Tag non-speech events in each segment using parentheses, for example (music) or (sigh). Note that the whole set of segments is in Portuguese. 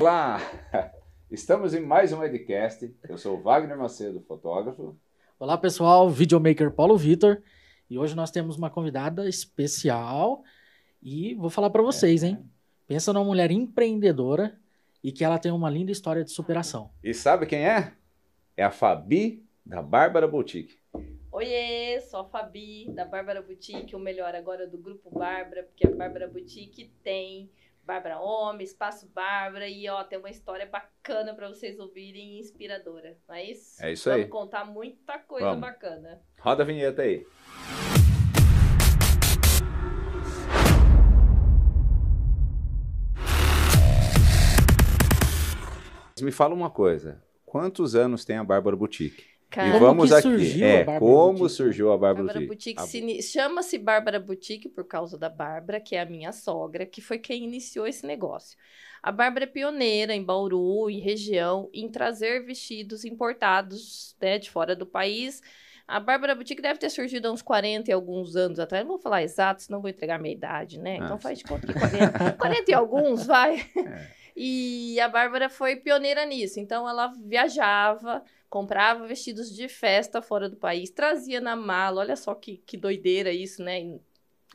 Olá! (laughs) Estamos em mais um Edcast. Eu sou o Wagner Macedo, fotógrafo. Olá pessoal, videomaker Paulo Vitor. E hoje nós temos uma convidada especial. E vou falar para vocês, hein? Pensa numa mulher empreendedora e que ela tem uma linda história de superação. E sabe quem é? É a Fabi da Bárbara Boutique. Oiê, sou a Fabi da Bárbara Boutique, o melhor agora do Grupo Bárbara, porque a Bárbara Boutique tem Bárbara Homem, Espaço Bárbara e ó, tem uma história bacana para vocês ouvirem inspiradora, não é isso? É isso Vamos aí. contar muita coisa Vamos. bacana. Roda a vinheta aí. Me fala uma coisa. Quantos anos tem a Bárbara Boutique? Cara, e Como vamos que aqui. surgiu é, a Bárbara como Boutique? surgiu a Bárbara, Bárbara Boutique? Boutique A- chama-se Bárbara Boutique por causa da Bárbara, que é a minha sogra, que foi quem iniciou esse negócio. A Bárbara é pioneira em Bauru e região em trazer vestidos importados né, de fora do país. A Bárbara Boutique deve ter surgido há uns 40 e alguns anos atrás. Não vou falar exato, senão vou entregar a minha idade, né? Ah, Então sim. faz de conta que 40, 40 (laughs) e alguns, vai. É. E a Bárbara foi pioneira nisso. Então ela viajava, comprava vestidos de festa fora do país, trazia na mala. Olha só que, que doideira isso, né?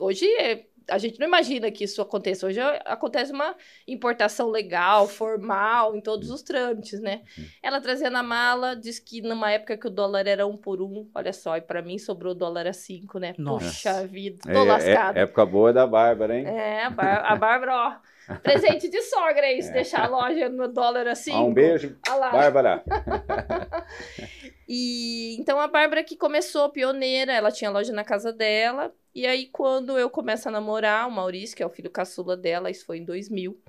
Hoje é- a gente não imagina que isso aconteça. Hoje é- acontece uma importação legal, formal, em todos os trâmites, né? Ela trazia na mala, diz que numa época que o dólar era um por um, olha só, e pra mim sobrou o dólar a cinco, né? Nossa. Puxa vida, É, tô é- lascada. época boa da Bárbara, hein? É, a, Bár- a Bárbara, ó. (laughs) Presente de sogra isso, deixar a loja no dólar assim. Ah, um beijo, Olha lá. Bárbara. (laughs) E então a Bárbara que começou pioneira, ela tinha loja na casa dela. E aí quando eu começo a namorar o Maurício, que é o filho caçula dela, isso foi em 2000.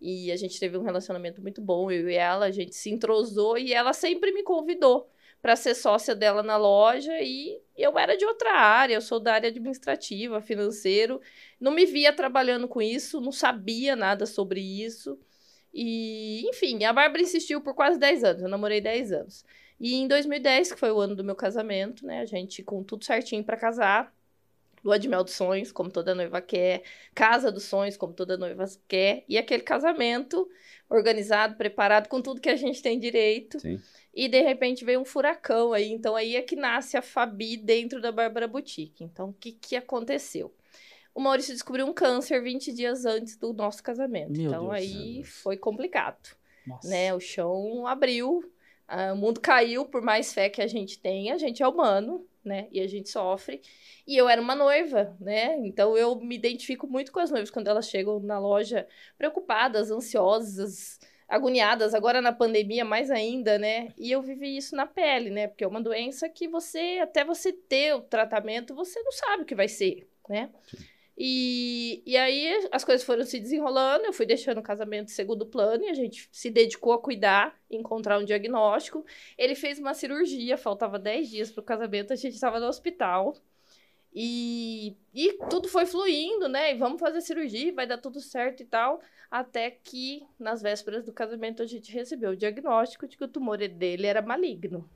E a gente teve um relacionamento muito bom, eu e ela, a gente se entrosou e ela sempre me convidou para ser sócia dela na loja e eu era de outra área, eu sou da área administrativa, financeiro, não me via trabalhando com isso, não sabia nada sobre isso. E, enfim, a Bárbara insistiu por quase 10 anos, eu namorei 10 anos. E em 2010, que foi o ano do meu casamento, né? A gente com tudo certinho pra casar. Lua de mel dos sonhos, como toda noiva quer. Casa dos sonhos, como toda noiva quer. E aquele casamento organizado, preparado, com tudo que a gente tem direito. Sim. E de repente veio um furacão aí. Então aí é que nasce a Fabi dentro da Bárbara Boutique. Então o que, que aconteceu? O Maurício descobriu um câncer 20 dias antes do nosso casamento. Meu então Deus. aí Deus. foi complicado Nossa. né? O chão abriu, o mundo caiu, por mais fé que a gente tenha, a gente é humano, né? E a gente sofre. E eu era uma noiva, né? Então eu me identifico muito com as noivas quando elas chegam na loja preocupadas, ansiosas, agoniadas, agora na pandemia mais ainda, né? E eu vivi isso na pele, né? Porque é uma doença que você, até você ter o tratamento, você não sabe o que vai ser, né? E, e aí as coisas foram se desenrolando, eu fui deixando o casamento segundo plano e a gente se dedicou a cuidar, encontrar um diagnóstico. Ele fez uma cirurgia, faltava 10 dias para o casamento, a gente estava no hospital. E, e tudo foi fluindo, né? E vamos fazer cirurgia, vai dar tudo certo e tal. Até que, nas vésperas do casamento, a gente recebeu o diagnóstico de que o tumor dele era maligno.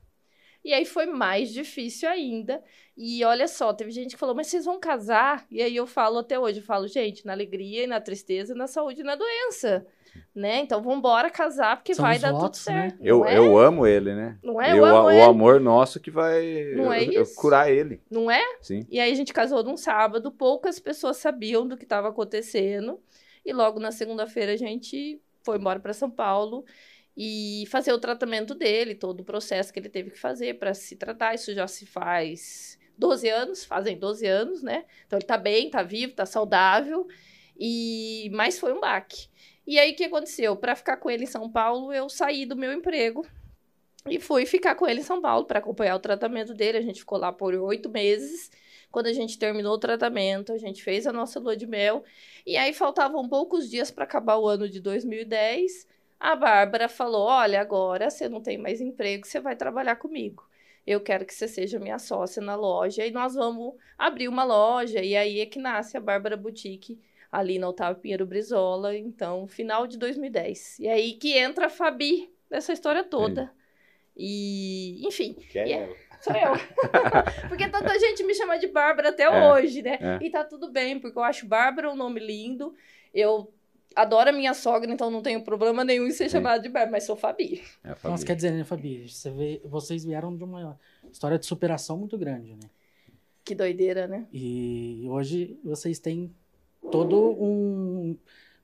E aí foi mais difícil ainda. E olha só, teve gente que falou, mas vocês vão casar? E aí eu falo até hoje, eu falo, gente, na alegria e na tristeza, na saúde e na doença. Né? Então vamos embora casar, porque São vai dar votos, tudo né? certo. Eu, não é? eu amo ele, né? Não é? Eu- Eu amo o ele. amor nosso que vai Não é eu- eu isso? curar ele. Não é? Sim. E aí a gente casou num sábado, poucas pessoas sabiam do que estava acontecendo. E logo na segunda-feira a gente foi embora para São Paulo e fazer o tratamento dele, todo o processo que ele teve que fazer para se tratar. Isso já se faz 12 anos, fazem 12 anos, né? Então ele tá bem, tá vivo, tá saudável. E mas foi um baque. E aí o que aconteceu? Para ficar com ele em São Paulo, eu saí do meu emprego e fui ficar com ele em São Paulo para acompanhar o tratamento dele. A gente ficou lá por oito meses. Quando a gente terminou o tratamento, a gente fez a nossa lua de mel. E aí faltavam poucos dias para acabar o ano de 2010. A Bárbara falou: Olha, agora você não tem mais emprego, você vai trabalhar comigo. Eu quero que você seja minha sócia na loja e nós vamos abrir uma loja. E aí é que nasce a Bárbara Boutique, ali na Otávio Pinheiro Brizola. Então, final de 2010. E aí que entra a Fabi nessa história toda. E, enfim, Que é é- sou eu. (laughs) porque tanta gente me chama de Bárbara até É, hoje, né? é. E tá tudo bem, porque eu acho Bárbara um nome lindo. Eu adoro a minha sogra, então não tenho problema nenhum em ser Sim. chamada de Bárbara, mas sou Fabi. É a Fabi. Nossa, quer dizer, né, Fabi? Você vê, vocês vieram de uma história de superação muito grande, né? Que doideira, né? E hoje vocês têm todo um.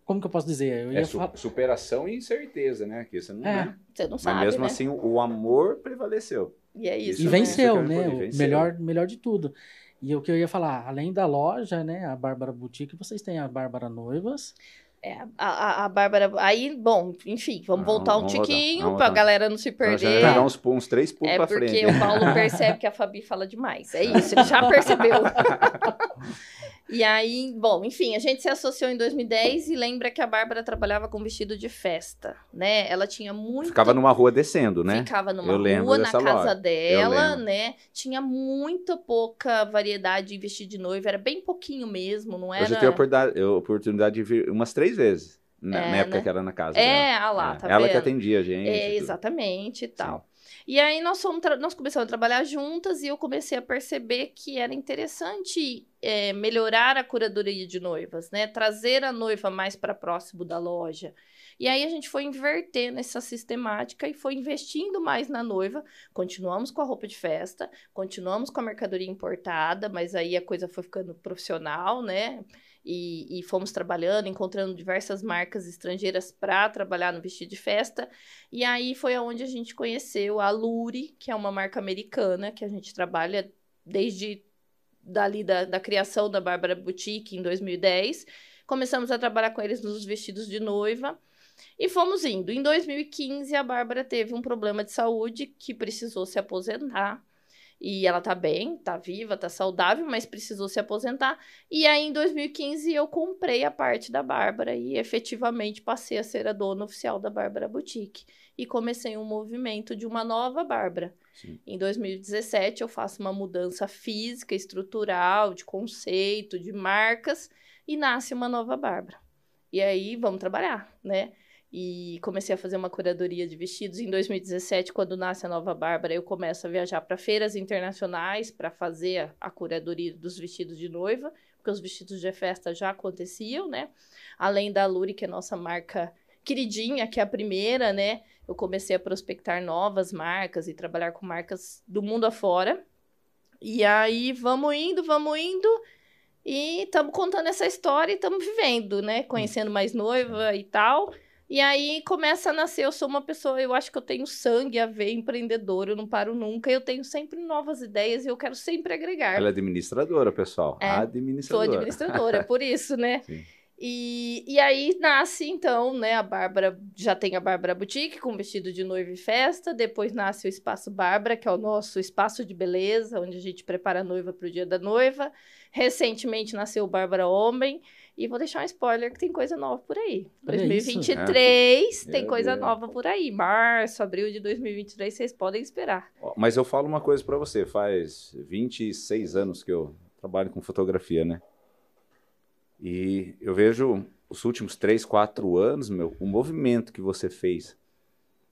Como que eu posso dizer? Eu É su- falar. superação e incerteza, né? Que você não É. né? Você não Mas sabe, mesmo né? assim, o, amor prevaleceu. E é isso, E Isso né? venceu, né? venceu. melhor, melhor de tudo. E o que eu ia falar, além da loja, né? A Bárbara Boutique, vocês têm a Bárbara Noivas. É, a, a, a Bárbara. Aí, bom, enfim, vamos Não, voltar um vamos tiquinho pra voltar. galera não se Então já perder. vai dar uns, uns três pulos É pra porque frente. o Paulo percebe que a Fabi fala demais. É isso, ele já (laughs) percebeu. (laughs) e aí, bom, enfim, a gente se associou em 2010 e lembra que a Bárbara trabalhava com vestido de festa, né? Ela tinha muito. Ficava numa rua descendo, né? Ficava numa Eu rua, na casa loja. dela, né? Tinha muito pouca variedade em vestido de noiva, era bem pouquinho mesmo, não era. Eu tenho a oportunidade, de vir umas três vezes. Na, É, na época né? que era na casa É, dela. ah lá, É, tá Ela vendo? que atendia a gente. É, exatamente e tal. E aí nós, fomos nós começamos a trabalhar juntas e eu comecei a perceber que era interessante é, melhorar a curadoria de noivas, né? Trazer a noiva mais para próximo da loja. E aí a gente foi invertendo essa sistemática e foi investindo mais na noiva. Continuamos com a roupa de festa, continuamos com a mercadoria importada, mas aí a coisa foi ficando profissional, né? E, e fomos trabalhando, encontrando diversas marcas estrangeiras para trabalhar no vestido de festa. E aí foi aonde a gente conheceu a Luri, que é uma marca americana que a gente trabalha desde dali da, da criação da Bárbara Boutique em 2010. Começamos a trabalhar com eles nos vestidos de noiva. E fomos indo. Em 2015, a Bárbara teve um problema de saúde que precisou se aposentar. E ela tá bem, tá viva, tá saudável, mas precisou se aposentar. E aí, em 2015, eu comprei a parte da Bárbara e efetivamente passei a ser a dona oficial da Bárbara Boutique. E comecei um movimento de uma nova Bárbara. Sim. Em 2017, eu faço uma mudança física, estrutural, de conceito, de marcas, e nasce uma nova Bárbara. E aí, vamos trabalhar, né? E comecei a fazer uma curadoria de vestidos. Em 2017, quando nasce a nova Bárbara, eu começo a viajar para feiras internacionais para fazer a, curadoria dos vestidos de noiva, porque os vestidos de festa já aconteciam, né? Além da Luri, que é nossa marca queridinha, que é a primeira, né? Eu comecei a prospectar novas marcas e trabalhar com marcas do mundo afora. E aí, vamos indo, vamos indo. E estamos contando essa história e estamos vivendo, né? Conhecendo mais noiva e tal. E aí começa a nascer, eu sou uma pessoa, eu acho que eu tenho sangue a ver empreendedor, eu não paro nunca, eu tenho sempre novas ideias e eu quero sempre agregar. Ela é administradora, pessoal. É, Sou administradora. administradora, é por isso, né? (laughs) Sim. E, e aí nasce, então, né, a Bárbara, já tem a Bárbara Boutique com vestido de noiva e festa, depois nasce o Espaço Bárbara, que é o nosso espaço de beleza, onde a gente prepara a noiva para o dia da noiva. Recentemente nasceu o Bárbara Homem, e vou deixar um spoiler que tem coisa nova por aí. Olha isso. 2023 tem Meu coisa Deus. nova por aí. Março, abril de 2023, vocês podem esperar. Mas eu falo uma coisa pra você, faz 26 anos que eu trabalho com fotografia, né? E eu vejo os últimos 3, 4 anos, meu, o movimento que você fez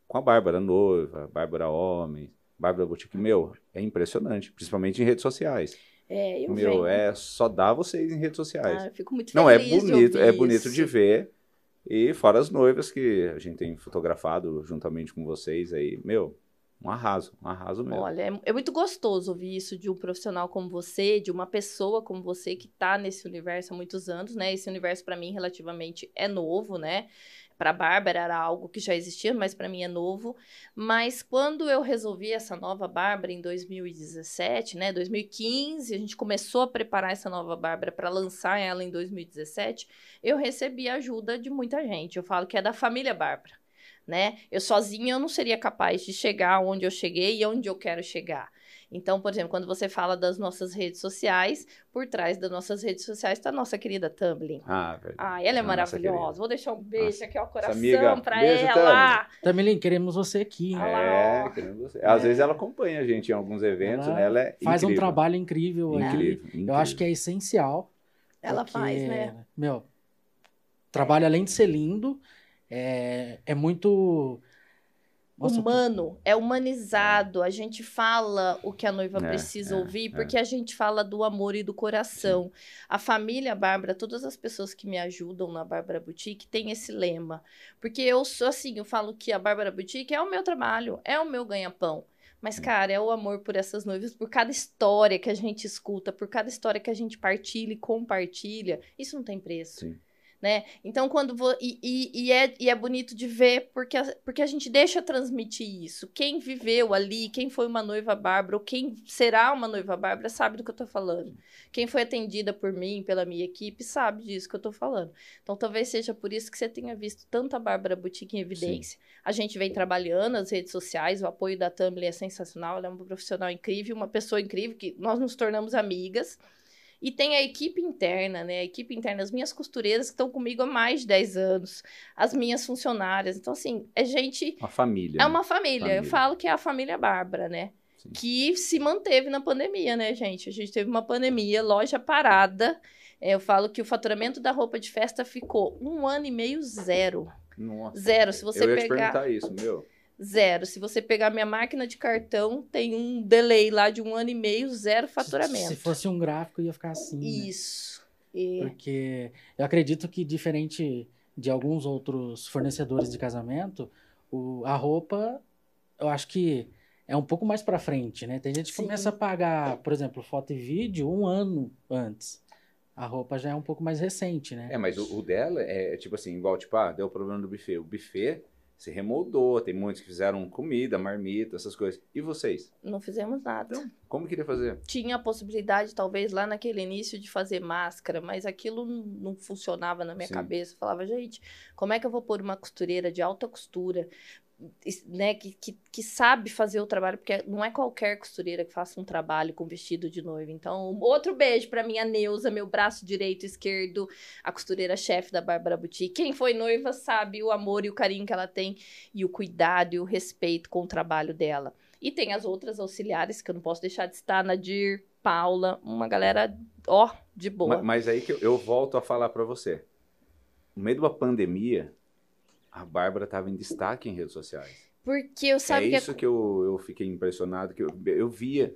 com a Bárbara Noiva, Bárbara Homem, Bárbara Boutique, meu, é impressionante, principalmente em redes sociais. É, eu meu, venho. é só dá vocês em redes sociais. Ah, eu fico muito Não, é de bonito, é bonito de isso. ver. E fora as noivas que a gente tem fotografado juntamente com vocês aí, meu, um arraso, um arraso mesmo. Olha, é, é muito gostoso ouvir isso de um profissional como você, de uma pessoa como você que tá nesse universo há muitos anos, né? Esse universo para mim relativamente é novo, né? Para Bárbara era algo que já existia, mas para mim é novo. Mas quando eu resolvi essa nova Bárbara em 2017, né, 2015, a gente começou a preparar essa nova Bárbara para lançar ela em 2017, eu recebi a ajuda de muita gente. Eu falo que é da família Bárbara né? Eu sozinha eu não seria capaz de chegar onde eu cheguei e onde eu quero chegar. Então, por exemplo, quando você fala das nossas redes sociais, por trás das nossas redes sociais está a nossa querida Tumblr. Ah, velho. Ah, ela é Nossa, maravilhosa. querida. Vou deixar um beijo Nossa, aqui ao coração Beijo, ela. Tamilin, queremos você aqui. Ah lá, É, ó. querendo você. Às vezes ela acompanha a gente em alguns eventos, Ela né? Ela é Faz um incrível. trabalho incrível, aí. incrível, incrível. Eu acho que é essencial. Ela porque, faz, né? Meu, trabalho além de ser lindo, é, é muito. Nossa, humano, é humanizado. A gente fala o que a noiva É, precisa é, ouvir, é. porque a gente fala do amor e do coração. A família Bárbara, todas as pessoas que me ajudam na Bárbara Boutique tem esse lema. Porque eu sou assim, eu falo que a Bárbara Boutique é o meu trabalho, é o meu ganha-pão. Mas, cara, é o amor por essas noivas, por cada história que a gente escuta, por cada história que a gente partilha e compartilha. Isso não tem preço Sim. Né? Então, quando vou. E, e, e é, e é bonito de ver, porque a, porque a gente deixa transmitir isso. Quem viveu ali, quem foi uma noiva Bárbara, ou quem será uma noiva Bárbara, sabe do que eu tô falando. Quem foi atendida por mim, pela minha equipe, sabe disso que eu tô falando. Então, talvez seja por isso que você tenha visto tanta Bárbara Boutique em evidência. A gente vem trabalhando nas redes sociais, o apoio da Tumblr é sensacional, ela é uma profissional incrível, uma pessoa incrível, que nós nos tornamos amigas. E tem a equipe interna, né? A equipe interna, as minhas costureiras que estão comigo há mais de 10 anos, as minhas funcionárias. Então, assim, é gente. Uma família. É né? uma família. Eu Família. falo que é a família Bárbara, né? Sim. Que se manteve na pandemia, né, gente? A gente teve uma pandemia, loja parada. É, eu falo que o faturamento da roupa de festa ficou um ano e meio zero. Nossa. Zero. Se você Eu ia te pegar. perguntar isso, meu. Zero. Se você pegar minha máquina de cartão, tem um delay lá de um ano e meio, zero faturamento. Se fosse um gráfico, ia ficar assim. né? Isso. E- Porque eu acredito que, diferente de alguns outros fornecedores de casamento, o, a roupa, eu acho que é um pouco mais pra frente, né? Tem gente que Sim. começa a pagar, por exemplo, foto e vídeo um ano antes. A roupa já é um pouco mais recente, né? É, mas o, o dela é tipo assim, igual, tipo, ah, deu problema do buffet. O buffet se remoldou, tem muitos que fizeram comida, marmita, essas coisas. E vocês? Não fizemos nada. Então, como queria fazer? Tinha a possibilidade, talvez, lá naquele início, de fazer máscara, mas aquilo não, funcionava na minha Sim. cabeça. Eu falava, gente, como é que eu vou pôr uma costureira de alta costura, né, que, que, que sabe fazer o trabalho? Porque não é qualquer costureira que faça um trabalho com vestido de noiva. Então, outro beijo pra minha Neuza, meu braço direito esquerdo, a costureira-chefe da Bárbara Boutique. Quem foi noiva sabe o amor e o carinho que ela tem e o cuidado e o respeito com o trabalho dela. E tem as outras auxiliares que eu não posso deixar de estar, Nadir, Paula, uma galera, ó, de boa. Ma- Mas, aí que eu, eu volto a falar pra você. No meio de uma pandemia, a Bárbara estava em destaque em redes sociais. Porque eu sabe é que isso que eu, eu fiquei impressionado, que eu, eu via.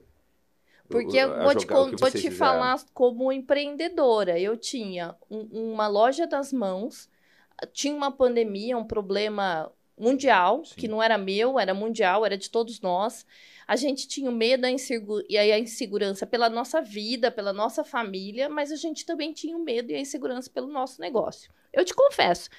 Porque eu a vou te, vou te falar como empreendedora. Eu tinha um- uma loja das mãos, tinha uma pandemia, um problema mundial, Sim. que não era meu, era mundial, era de todos nós. A gente tinha o medo a e a insegurança pela nossa vida, pela nossa família, mas a gente também tinha o medo e a insegurança pelo nosso negócio. Eu te confesso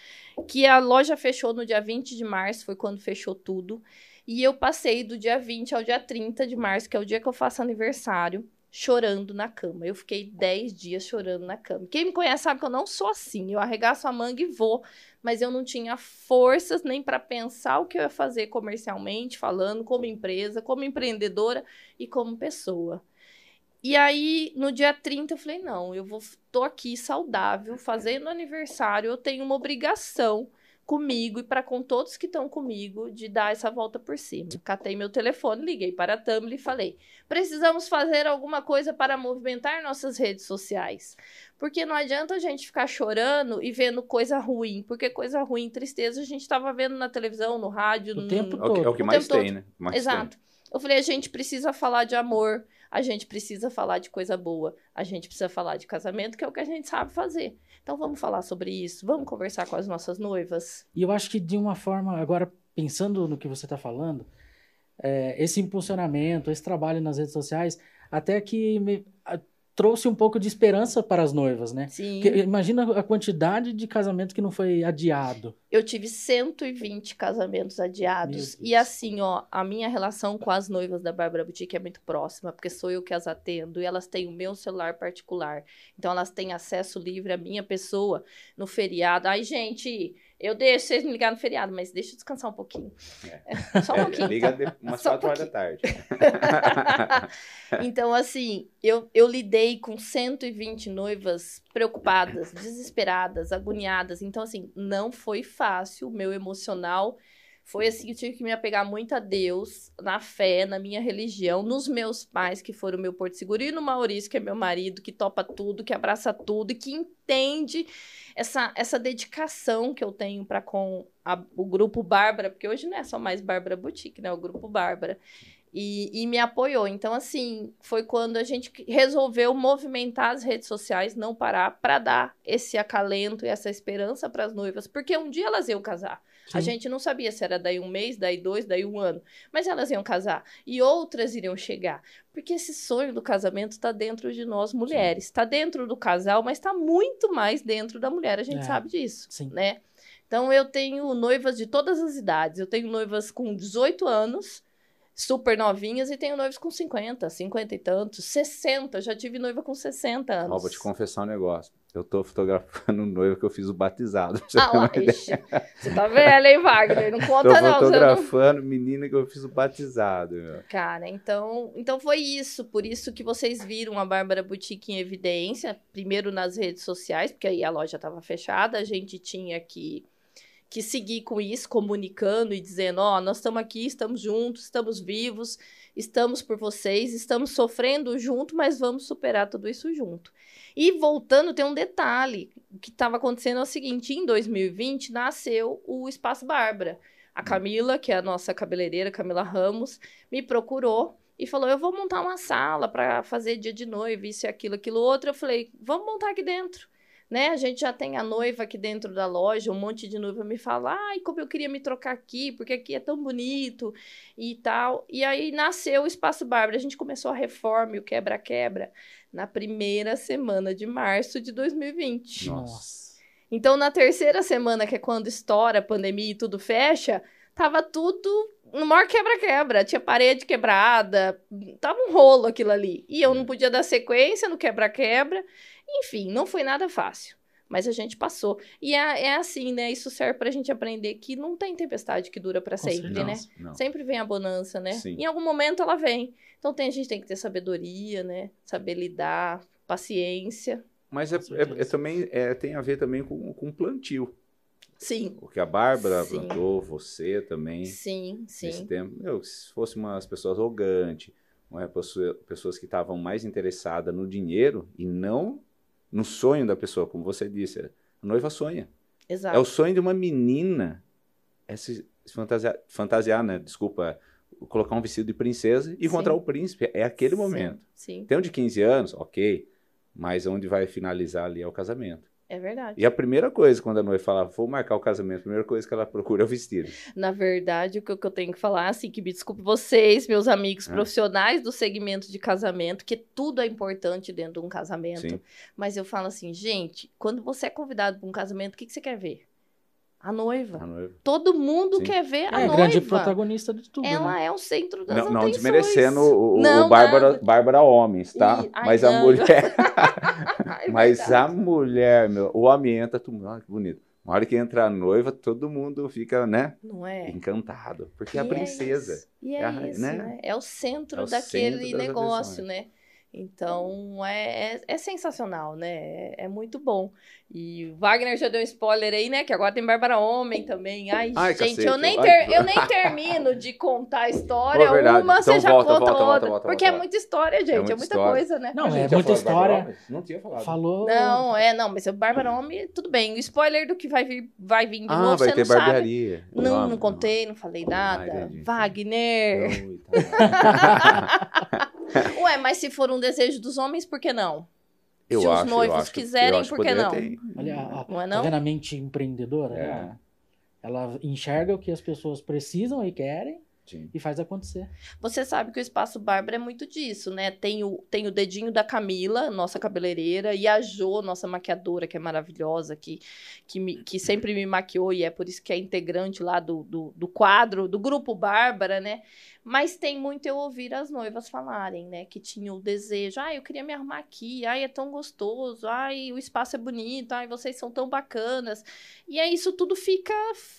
que a loja fechou no dia 20 de março, foi quando fechou tudo. E eu passei do dia 20 ao dia 30 de março, que é o dia que eu faço aniversário, chorando na cama. Eu fiquei 10 dias chorando na cama. Quem me conhece sabe que eu não sou assim. Eu arregaço a manga e vou. Mas eu não tinha forças nem para pensar o que eu ia fazer comercialmente, falando, como empresa, como empreendedora e como pessoa. E aí, no dia 30, eu falei: não, eu vou, tô aqui saudável, fazendo aniversário, eu tenho uma obrigação comigo e para com todos que estão comigo de dar essa volta por cima. Catei meu telefone, liguei para a Tumblr e falei: precisamos fazer alguma coisa para movimentar nossas redes sociais. Porque não adianta a gente ficar chorando e vendo coisa ruim, porque coisa ruim, tristeza, a gente estava vendo na televisão, no rádio, O no... tempo É o que, é o que O mais tem, né? Mais Exato. Eu falei, a gente precisa falar de amor, a gente precisa falar de coisa boa, a gente precisa falar de casamento, que é o que a gente sabe fazer. Então vamos falar sobre isso, vamos conversar com as nossas noivas. E eu acho que de uma forma, agora pensando no que você está falando, é, esse impulsionamento, esse trabalho nas redes sociais, até que me, trouxe um pouco de esperança para as noivas, né? Sim. Porque imagina a quantidade de casamento que não foi adiado. Eu tive 120 casamentos adiados. E assim, ó, a minha relação com as noivas da Bárbara Boutique é muito próxima, porque sou eu que as atendo e elas têm o meu celular particular. Então elas têm acesso livre à minha pessoa no feriado. Ai, gente, eu deixo vocês me ligar no feriado, mas deixa eu descansar um pouquinho. (laughs) Só um É, pouquinho. liga de, (laughs) umas Só um 4 horas da tarde. (laughs) então, assim, eu, eu lidei com 120 noivas preocupadas, desesperadas, agoniadas. Então, assim, não foi fácil. O meu emocional Foi assim, eu tive que me apegar muito a Deus, na fé, na minha religião, nos meus pais, que foram meu porto seguro, e no Maurício, que é meu marido, que topa tudo, que abraça tudo e que entende essa, essa dedicação que eu tenho para com a, o grupo Bárbara, porque hoje não é só mais Bárbara Boutique, né? O grupo Bárbara. E, e, me apoiou. Então, assim, foi quando a gente resolveu movimentar as redes sociais, não parar, para dar esse acalento e essa esperança para as noivas, porque um dia elas iam casar. Sim. A gente não sabia se era daí um mês, daí dois, daí um ano, mas elas iam casar e outras iriam chegar, porque esse sonho do casamento está dentro de nós mulheres, está dentro do casal, mas está muito mais dentro da mulher. A gente é. sabe disso, Sim. né? Então eu tenho noivas de todas as idades. Eu tenho noivas com 18 anos super novinhas e tenho noivos com 50, 50 e tantos, 60. Já tive noiva com 60 anos. Ó, vou te confessar um negócio. Eu tô fotografando um noivo que eu fiz o batizado. (laughs) Ah, lá, você tá velho, hein, Wagner? Não conta tô não. Tô fotografando não... menina que eu fiz o batizado. Meu. Cara, então, então foi isso. Por isso que vocês viram a Bárbara Boutique em evidência. Primeiro nas redes sociais, porque aí a loja tava fechada. A gente tinha que que seguir com isso, comunicando e dizendo: Ó, oh, nós estamos aqui, estamos juntos, estamos vivos, estamos por vocês, estamos sofrendo junto, mas vamos superar tudo isso junto. E voltando, tem um detalhe: o que estava acontecendo é o seguinte: em 2020 nasceu o Espaço Bárbara. A Camila, que é a nossa cabeleireira, Camila Ramos, me procurou e falou: Eu vou montar uma sala para fazer dia de noiva, isso e aquilo, aquilo outro. Eu falei: Vamos montar aqui dentro né? A gente já tem a noiva aqui dentro da loja, um monte de noiva me fala, ai, como eu queria me trocar aqui, porque aqui é tão bonito e tal. E aí nasceu o Espaço Bárbara, a gente começou a reforma e o quebra-quebra na primeira semana de março de 2020. Nossa. Então, na terceira semana, que é quando estoura a pandemia e tudo fecha, tava tudo no maior quebra-quebra. Tinha parede quebrada, tava um rolo aquilo ali. E eu não podia dar sequência no quebra-quebra. Enfim, não foi nada fácil. Mas a gente passou. E é, é assim, né? Isso serve pra gente aprender que não tem tempestade que dura para sempre, não, né? Não. Sempre vem a bonança, né? Sim. Em algum momento ela vem. Então tem, a gente tem que ter sabedoria, né? Saber lidar, paciência. Mas é, é, é também é, tem a ver também com, com plantio. Sim. Porque a Bárbara sim. plantou, você também. Sim, sim. Nesse tempo. Meu, se fosse umas pessoas arrogantes, pessoas que estavam mais interessadas no dinheiro e não no sonho da pessoa, como você disse. A noiva sonha. Exato. É o sonho de uma menina é se, fantasiar, fantasiar, né? Desculpa, colocar um vestido de princesa e encontrar o príncipe. É aquele sim, momento. Sim. Tem um de 15 anos, ok, mas onde vai finalizar ali é o casamento. É verdade. E a primeira coisa, quando a noiva fala, vou marcar o casamento, a primeira coisa que ela procura é o vestido. Na verdade, o que eu tenho que falar, assim, que me desculpe vocês, meus amigos ah. profissionais do segmento de casamento, que tudo é importante dentro de um casamento. Sim. Mas eu falo assim, gente, quando você é convidado para um casamento, o que, que você quer ver? A noiva. a noiva. Todo mundo Sim. quer ver a é, noiva. É grande protagonista de tudo. Ela né? é o centro das não, atenções. Não desmerecendo o, não, o Bárbara, Bárbara Homens, tá? Ai, Mas não. a mulher. (laughs) é Mas a mulher, meu, o homem entra, tudo, olha que bonito. Na hora que entra a noiva, todo mundo fica, né? Não é? Encantado. Porque e é a princesa. É isso. E é, é isso, né? né? É o centro é o daquele centro negócio, né? Então é, é, é, sensacional, né? É, é, muito bom. E o Wagner já deu um spoiler aí, né? Que agora tem Bárbara Homem também. Ai, Ai gente, cacete, eu, nem ter, eu nem termino de contar a história. Pô, uma então, você já volta, conta volta, outra. Volta, porque é muita história, gente. É muita, é muita coisa, né? Não, é muita história. Não tinha falado. Falou. Não, é, não, mas o Bárbara Homem, tudo bem. O spoiler do que vai vir, vai vir de ah, novo, vai você ter não barbearia. sabe. Não, não, não contei, não falei nada. Wagner. (laughs) (laughs) Ué, mas se for um desejo dos homens, por que não? Eu se acho, os noivos acho, quiserem, por que não? Ter... Olha, a, não é não? Tá a mente empreendedora? É. Ela, ela enxerga o que as pessoas precisam e querem Sim. e faz acontecer. Você sabe que o Espaço Bárbara é muito disso, né? Tem o, tem o dedinho da Camila, nossa cabeleireira, e a Jo, nossa maquiadora, que é maravilhosa, que, que, me, que sempre me maquiou e é por isso que é integrante lá do, do, do quadro, do grupo Bárbara, né? Mas tem muito eu ouvir as noivas falarem, né? Que tinham o desejo, ai, eu queria me arrumar aqui, ai, é tão gostoso, ai, o espaço é bonito, ai, vocês são tão bacanas. E aí isso tudo fica,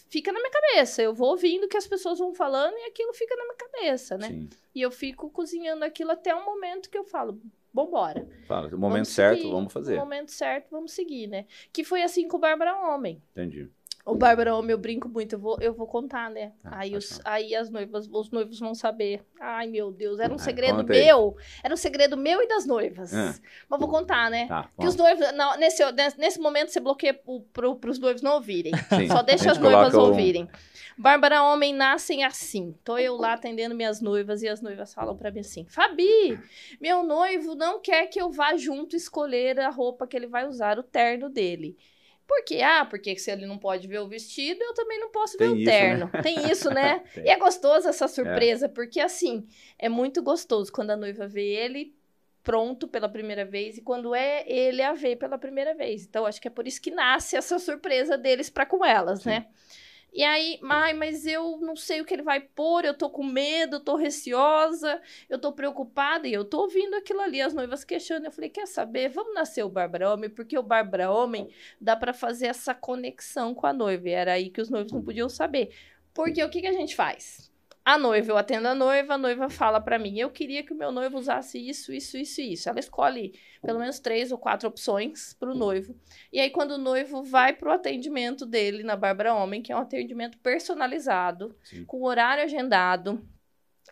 fica na minha cabeça. Eu vou ouvindo o que as pessoas vão falando e aquilo fica na minha cabeça, né? Sim. E eu fico cozinhando aquilo até o momento que eu falo, vambora. Fala, o momento vamos certo, seguir. vamos fazer. No momento certo, vamos seguir, né? Que foi assim com o Bárbara Homem. Entendi. O Bárbara Homem, eu brinco muito, eu vou, eu vou contar, né? Ah, aí, os, aí as noivas, os noivos vão saber. Ai, meu Deus, era um Ah, segredo meu. Era um segredo meu e das noivas. Ah. Mas vou contar, né? Tá, Que os noivos, não, nesse, nesse momento você bloqueia para os noivos não ouvirem. Sim. Só deixa as noivas coloca um- ouvirem. Bárbara Homem nascem assim. Tô eu lá atendendo minhas noivas e as noivas falam pra mim assim: Fabi, meu noivo não quer que eu vá junto escolher a roupa que ele vai usar, o terno dele. Por quê? Ah, porque se ele não pode ver o vestido, eu também não posso ver Tem o isso, terno. Tem isso, né? (laughs) Tem. E é gostoso essa surpresa, porque assim, é muito gostoso quando a noiva vê ele pronto pela primeira vez e quando é ele a ver pela primeira vez. Então, acho que é por isso que nasce essa surpresa deles para com elas, Sim. né? E aí, ai, mas eu não sei o que ele vai pôr, eu tô com medo, tô receosa, eu tô preocupada, e eu tô ouvindo aquilo ali, as noivas questionando. Eu falei, quer saber? Vamos nascer o Bárbara Homem, porque o Bárbara Homem dá para fazer essa conexão com a noiva. E era aí que os noivos não podiam saber. Porque o que, que a gente faz? A noiva, eu atendo a noiva, a noiva fala pra mim, eu queria que o meu noivo usasse isso, isso, isso e isso. Ela escolhe pelo menos três ou quatro opções pro noivo. E aí, quando o noivo vai pro atendimento dele na Bárbara Homem, que é um atendimento personalizado, Sim. com horário agendado,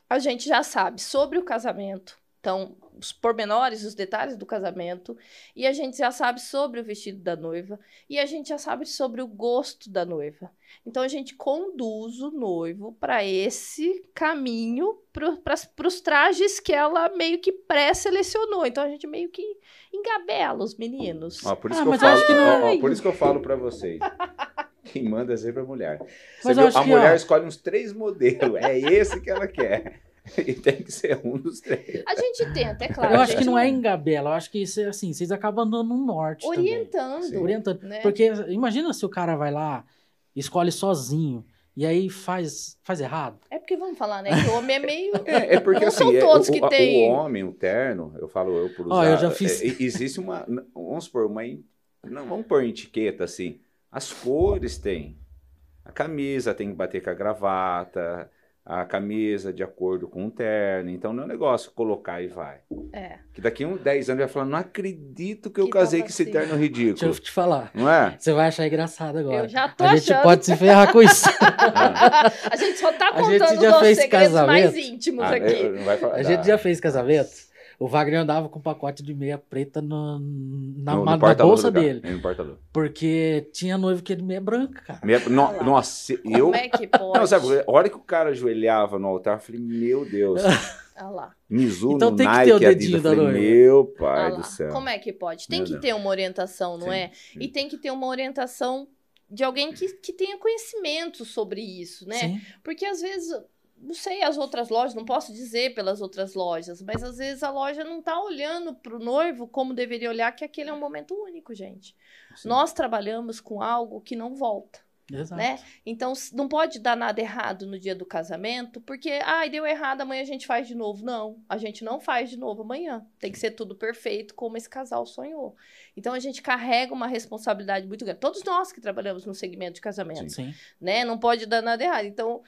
a gente já sabe sobre o casamento. Então, os pormenores, os detalhes do casamento. E a gente já sabe sobre o vestido da noiva. E a gente já sabe sobre o gosto da noiva. Então, a gente conduz o noivo para esse caminho, para os trajes que ela meio que pré-selecionou. Então, a gente meio que engabela os meninos. Ó, por isso Ah, que eu falo, acho que não ó, é- ó, por isso que eu falo pra vocês. Quem manda é sempre a mulher. Você viu? a que, mulher ó- escolhe uns três modelos. É esse que ela quer. (laughs) E tem que ser um dos três. A gente tenta, é claro. eu acho que não é engabela, eu acho que isso é assim, vocês acabam andando no norte. Orientando. Orientando. Né? Porque imagina se o cara vai lá, escolhe sozinho, e aí faz, faz errado. É porque vamos falar, né? Que o homem é meio. (laughs) É, é porque (laughs) Não assim, são é, todos o, que têm. o homem, o terno, eu falo eu por usar. Ó, eu já fiz- é, existe uma, vamos supor, uma, não vamos pôr etiqueta assim. As cores tem. A camisa tem que bater com a gravata, a camisa de acordo com o terno. Então não é um negócio colocar e vai. É. Que daqui a uns 10 anos vai falar, não acredito que eu Que casei tava com esse assim. terno Deixa ridículo. eu te falar. Não é? Você vai achar engraçado agora. Eu já tô a gente achando. pode se ferrar com isso. (laughs) A gente só tá gente contando os nossos segredos mais casamento. íntimos Ah, aqui. eu- não vai falar A gente já fez casamento. O Wagner andava com um pacote de meia preta no- na, no- no na bolsa dele. É, no porta-luva. Porque tinha noivo que era meia branca, cara. Minha- no- nossa, eu Como é que pode? Não, sabe, a hora que o cara ajoelhava no altar, eu falei, meu Deus, (laughs) Olha lá. Mizuno, Então tem que Nike, ter o dedinho Adidas, da noiva. meu olha pai lá. do céu. Como é que pode? Tem Meu que Deus. ter uma orientação, não Sim, é? sim. E tem que ter uma orientação de alguém que, que tenha conhecimento sobre isso, né? Sim. Porque às vezes, não sei as outras lojas, não posso dizer pelas outras lojas, mas às vezes a loja não tá olhando pro noivo como deveria olhar, que aquele é um momento único, gente. Sim. Nós trabalhamos com algo que não volta. Exato. né? Então não pode dar nada errado no dia do casamento, porque ai, deu errado, amanhã a gente faz de novo. Não, a gente não faz de novo amanhã. Tem que ser tudo perfeito como esse casal sonhou. Então a gente carrega uma responsabilidade muito grande. Todos nós que trabalhamos no segmento de casamento, Sim. né? Não pode dar nada errado. Então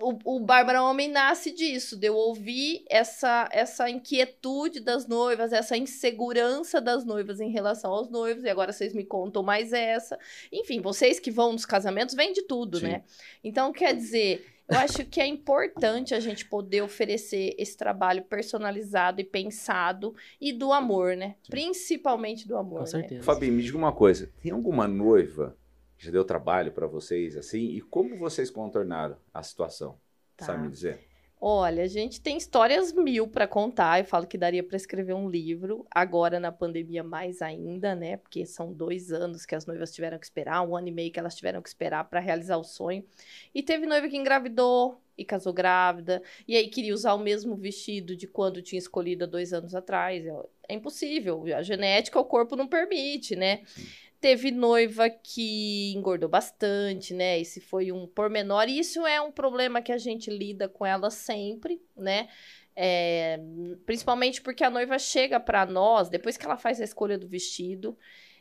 o, o Bárbara Homem nasce disso, de eu ouvir essa, essa inquietude das noivas, essa insegurança das noivas em relação aos noivos, e agora vocês me contam mais essa. Enfim, vocês que vão nos casamentos, vêm de tudo, Sim. né? Então, quer dizer, eu acho que é importante a gente poder oferecer esse trabalho personalizado e pensado e do amor, né? Sim. Principalmente do amor. Com né? certeza. Fabi, me diga uma coisa, tem alguma noiva já deu trabalho pra vocês assim? E como vocês contornaram a situação? Tá. Sabe me dizer? Olha, a gente tem histórias mil para contar. Eu falo que daria para escrever um livro. Agora, na pandemia, mais ainda, né? Porque são dois anos que as noivas tiveram que esperar, um ano e meio que elas tiveram que esperar para realizar o sonho. E teve noiva que engravidou e casou grávida. E aí queria usar o mesmo vestido de quando tinha escolhido há dois anos atrás. É- É impossível. A genética, o corpo não permite, né? Sim. Teve noiva que engordou bastante, né? Esse foi um pormenor. E isso é um problema que a gente lida com ela sempre, né? É, principalmente porque a noiva chega para nós, depois que ela faz a escolha do vestido,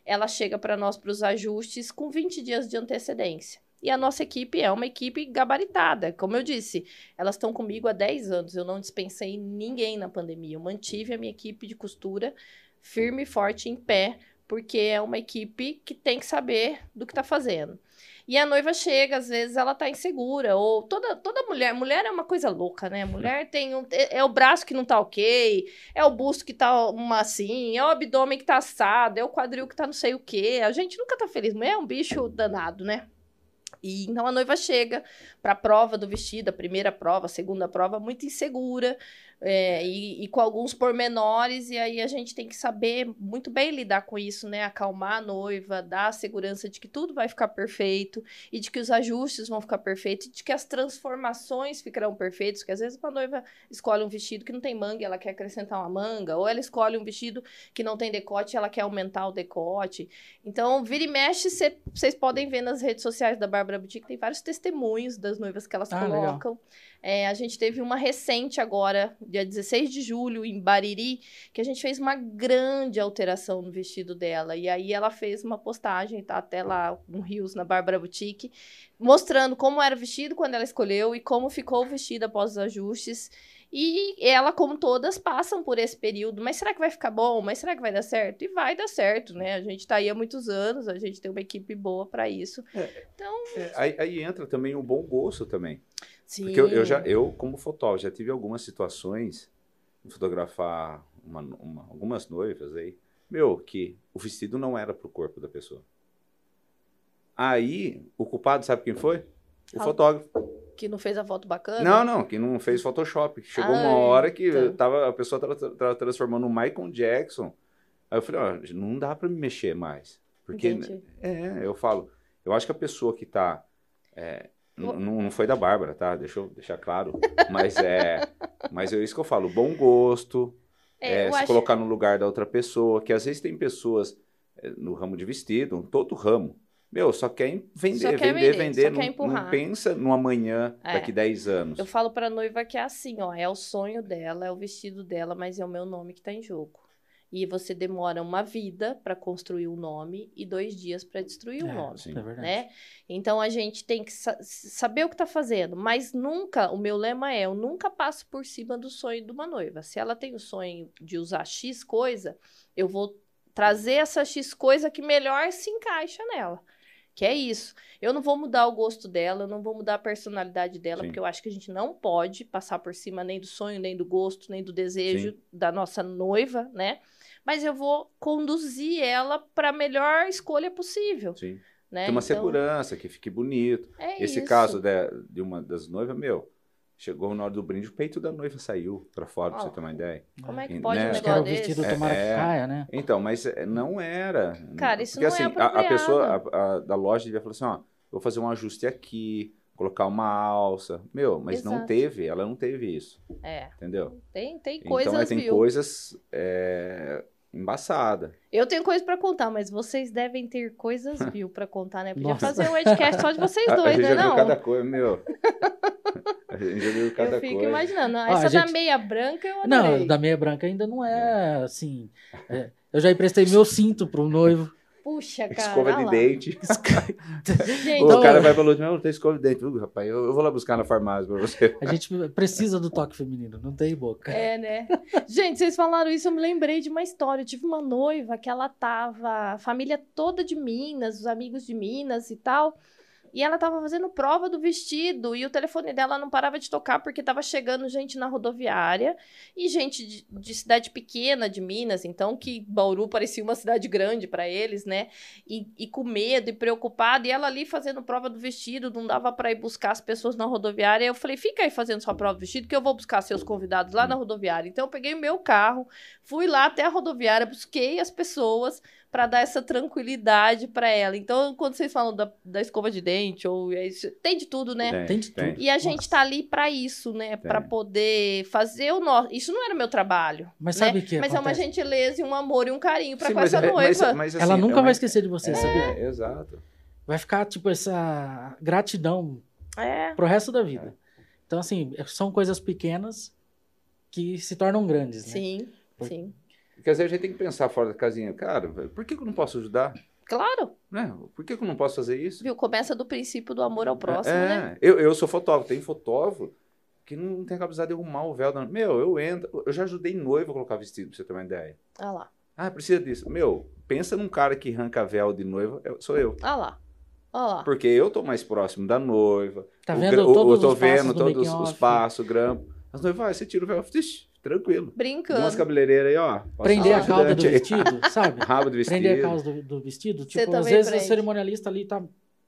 ela chega para nós para os ajustes com 20 dias de antecedência. E a nossa equipe é uma equipe gabaritada. Como eu disse, elas estão comigo há 10 anos. Eu não dispensei ninguém na pandemia. Eu mantive a minha equipe de costura firme e forte em pé, porque é uma equipe que tem que saber do que está fazendo. E a noiva chega, às vezes ela tá insegura, ou toda, toda mulher, mulher é uma coisa louca, né? Mulher tem um, é, é o braço que não tá ok, é o busto que tá uma assim, é o abdômen que tá assado, é o quadril que tá não sei o quê. A gente nunca tá feliz, mulher é um bicho danado, né? E então a noiva chega para a prova do vestido, a primeira prova, a segunda prova, muito insegura, é, e, e, com alguns pormenores, e aí a gente tem que saber muito bem lidar com isso, né? Acalmar a noiva, dar a segurança de que tudo vai ficar perfeito, e de que os ajustes vão ficar perfeitos, e de que as transformações ficarão perfeitas, porque às vezes uma noiva escolhe um vestido que não tem manga, ela quer acrescentar uma manga, ou ela escolhe um vestido que não tem decote, ela quer aumentar o decote. Então, vira e mexe, vocês podem ver nas redes sociais da Bárbara Boutique, tem vários testemunhos das noivas que elas ah, colocam. Legal. É, a gente teve uma recente agora, dia 16 de julho, em Bariri, que a gente fez uma grande alteração no vestido dela. E aí ela fez uma postagem, tá até lá no Rios, na Bárbara Boutique, mostrando como era o vestido quando ela escolheu e como ficou o vestido após os ajustes. E ela, como todas, passam por esse período. Mas será que vai ficar bom? Mas será que vai dar certo? E vai dar certo, né? A gente está aí há muitos anos, a gente tem uma equipe boa para isso. É, então. É, aí, aí, entra também o bom gosto também. Sim. Porque eu, eu, já, eu, como fotógrafo, já tive algumas situações de fotografar uma, uma, algumas noivas aí. Meu, que o vestido não era pro corpo da pessoa. Aí, o culpado, sabe quem foi? O fotógrafo. Que não fez a foto bacana? Não, não, que não fez Photoshop. Chegou Ai, uma hora que então. tava, a pessoa estava transformando o Michael Jackson. Aí eu falei, ó, não dá para me mexer mais. Porque, Entendi. é, eu falo, eu acho que a pessoa que está é, não, não foi da Bárbara, tá? Deixa eu deixar claro. Mas é, (laughs) mas é isso que eu falo, bom gosto, é, é, se acho... colocar no lugar da outra pessoa, que às vezes tem pessoas é, no ramo de vestido, todo ramo, meu, só quer vender, só quer vender, vender, vender não, não, pensa no amanhã, é. daqui 10 anos. Eu falo pra noiva que é assim, ó, é o sonho dela, é o vestido dela, mas é o meu nome que tá em jogo. E você demora uma vida para construir o um nome e dois dias para destruir o um nome, sim, é né? Então a gente tem que sa saber o que está fazendo, mas nunca, o meu lema é, eu nunca passo por cima do sonho de uma noiva. Se ela tem o sonho de usar X coisa, eu vou trazer essa X coisa que melhor se encaixa nela. Que é isso. Eu não vou mudar o gosto dela, eu não vou mudar a personalidade dela, Sim. porque eu acho que a gente não pode passar por cima nem do sonho, nem do gosto, nem do desejo Sim. da nossa noiva, né? Mas eu vou conduzir ela para a melhor escolha possível. Sim. Né? Tem uma então, segurança, que fique bonito. É Esse isso. caso de, de uma das noivas, meu, Chegou na hora do brinde, o peito da noiva saiu para fora, oh, pra você ter uma ideia. Como é que pode né? um negócio desse? vestido tomara é, que caia, né? Então, mas é, não era. Cara, isso Porque, não é assim, é a, a pessoa a, a, da loja devia falar assim, ó, vou fazer um ajuste aqui, colocar uma alça. Meu, mas Exato. não teve, ela não teve isso. É. Entendeu? Tem, tem coisas, Então, tem viu? coisas é, embaçada. Eu tenho coisa para contar, mas vocês devem ter coisas, (laughs) viu, para contar, né? Podia Nossa. fazer um podcast só de vocês dois, a, a gente né? Já viu cada coisa, meu. (laughs) A gente já viu cada eu fico coisa. imaginando. Essa gente... da meia branca eu adorei. Não, da meia branca ainda não é, é. assim. É, eu já emprestei meu cinto pro noivo. Puxa, cara. Escova de dente. (laughs) gente, (laughs) o cara vai falou: Não, não tem escova de dente. Uh, rapaz, eu, eu, vou lá buscar na farmácia pra você. A gente precisa do toque feminino, não tem boca. É, né? gente, vocês falaram isso, eu me lembrei de uma história. Eu tive uma noiva que ela tava, a família toda de Minas, os amigos de Minas e tal. E ela estava fazendo prova do vestido e o telefone dela não parava de tocar porque estava chegando gente na rodoviária e gente de, de, cidade pequena de Minas, então que Bauru parecia uma cidade grande para eles, né? E, e, com medo e preocupado. E ela ali fazendo prova do vestido, não dava para ir buscar as pessoas na rodoviária. Eu falei: fica aí fazendo sua prova do vestido que eu vou buscar seus convidados lá na rodoviária. Então eu peguei o meu carro, fui lá até a rodoviária, busquei as pessoas para dar essa tranquilidade para ela. Então, quando vocês falam da, da escova de dente, ou é isso, tem de tudo, né? Tem, tem de tudo. E a gente Nossa. tá ali para isso, né? Para poder fazer o nosso. Isso não era meu trabalho. Mas né? sabe o que? Mas acontece? é uma gentileza e um amor e um carinho para com essa é, noiva. Mas, mas, assim, ela nunca é vai esquecer de você, é, sabia? Exato. Vai ficar, tipo, essa gratidão é. pro resto da vida. Então, assim, são coisas pequenas que se tornam grandes, né? Sim, Por... sim. Quer dizer, a gente tem que pensar fora da casinha. Cara, por que eu não posso ajudar? Claro. Né? Por que eu não posso fazer isso? Viu? Começa do princípio do amor ao próximo, é, né? Eu, eu sou fotógrafo, tem fotógrafo que não tem capacidade de arrumar o véu. Da... Meu, eu entro, eu já ajudei noivo a colocar vestido, pra você ter uma ideia. Ah lá. Ah, precisa disso. Meu, pensa num cara que arranca véu de noiva, sou eu. Ah lá. Ó lá. Porque eu tô mais próximo da noiva. Tá o vendo gra- o- todos eu tô os passos vendo do todos os passos, o grampo. As noivas, vai, você tira o véu, ixi, tranquilo. Brincando. Duas cabeleireiras aí, ó. Prender a cauda do aí. vestido, (laughs) sabe? Rabo do vestido. Prender a cauda do, do vestido. Você Tipo, às vezes prende. a cerimonialista ali tá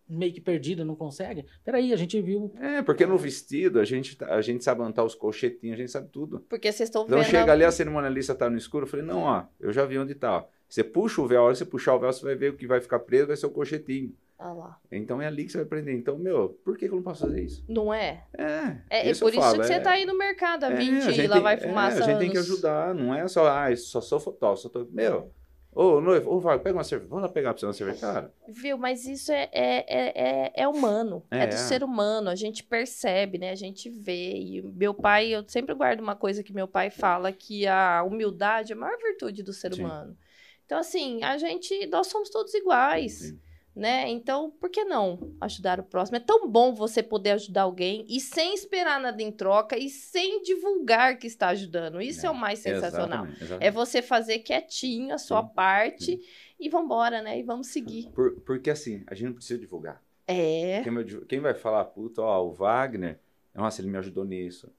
meio que perdida, não consegue. Peraí, a gente viu. É, porque no vestido a gente, tá- a gente sabe montar os colchetinhos, a gente sabe tudo. Porque vocês estão Então vendo. chega ali, a cerimonialista tá no escuro, eu falei, não, ó, eu já vi onde tá. ó. Você puxa o véu, a hora que você puxar o véu, você vai ver o que vai ficar preso, vai ser o colchetinho. Ah lá. Então é ali que você vai prender. Então, meu, por que, que eu não posso fazer isso? Não é? É, É, é por isso falo, que você é- tá aí no mercado há é, 20 a gente e lá vai é, fumaça a gente tem que ajudar, não é só, ah, só sou fotógrafo, só tô... Meu, ô, noivo, ô, vai, pega uma cerveja, vamos lá pegar pra você uma cerveja, cara. Viu? Mas isso é, é, é, é, é humano. É, É. do ser humano. A gente percebe, né? A gente vê. E meu pai, eu sempre guardo uma coisa que meu pai fala: que a humildade é a maior virtude do ser Sim. humano. Então, assim, a gente, nós somos todos iguais. Sim. Né? Então, por que não ajudar o próximo? É tão bom você poder ajudar alguém e sem esperar nada em troca e sem divulgar que está ajudando. Isso é, o mais sensacional. Exatamente, exatamente. É você fazer quietinho a sua Sim, parte e vambora, né? E vamos seguir. Por- porque assim, a gente não precisa divulgar. É. Quem, quem vai falar, puta, ó, o Wagner, nossa, ele me ajudou nisso.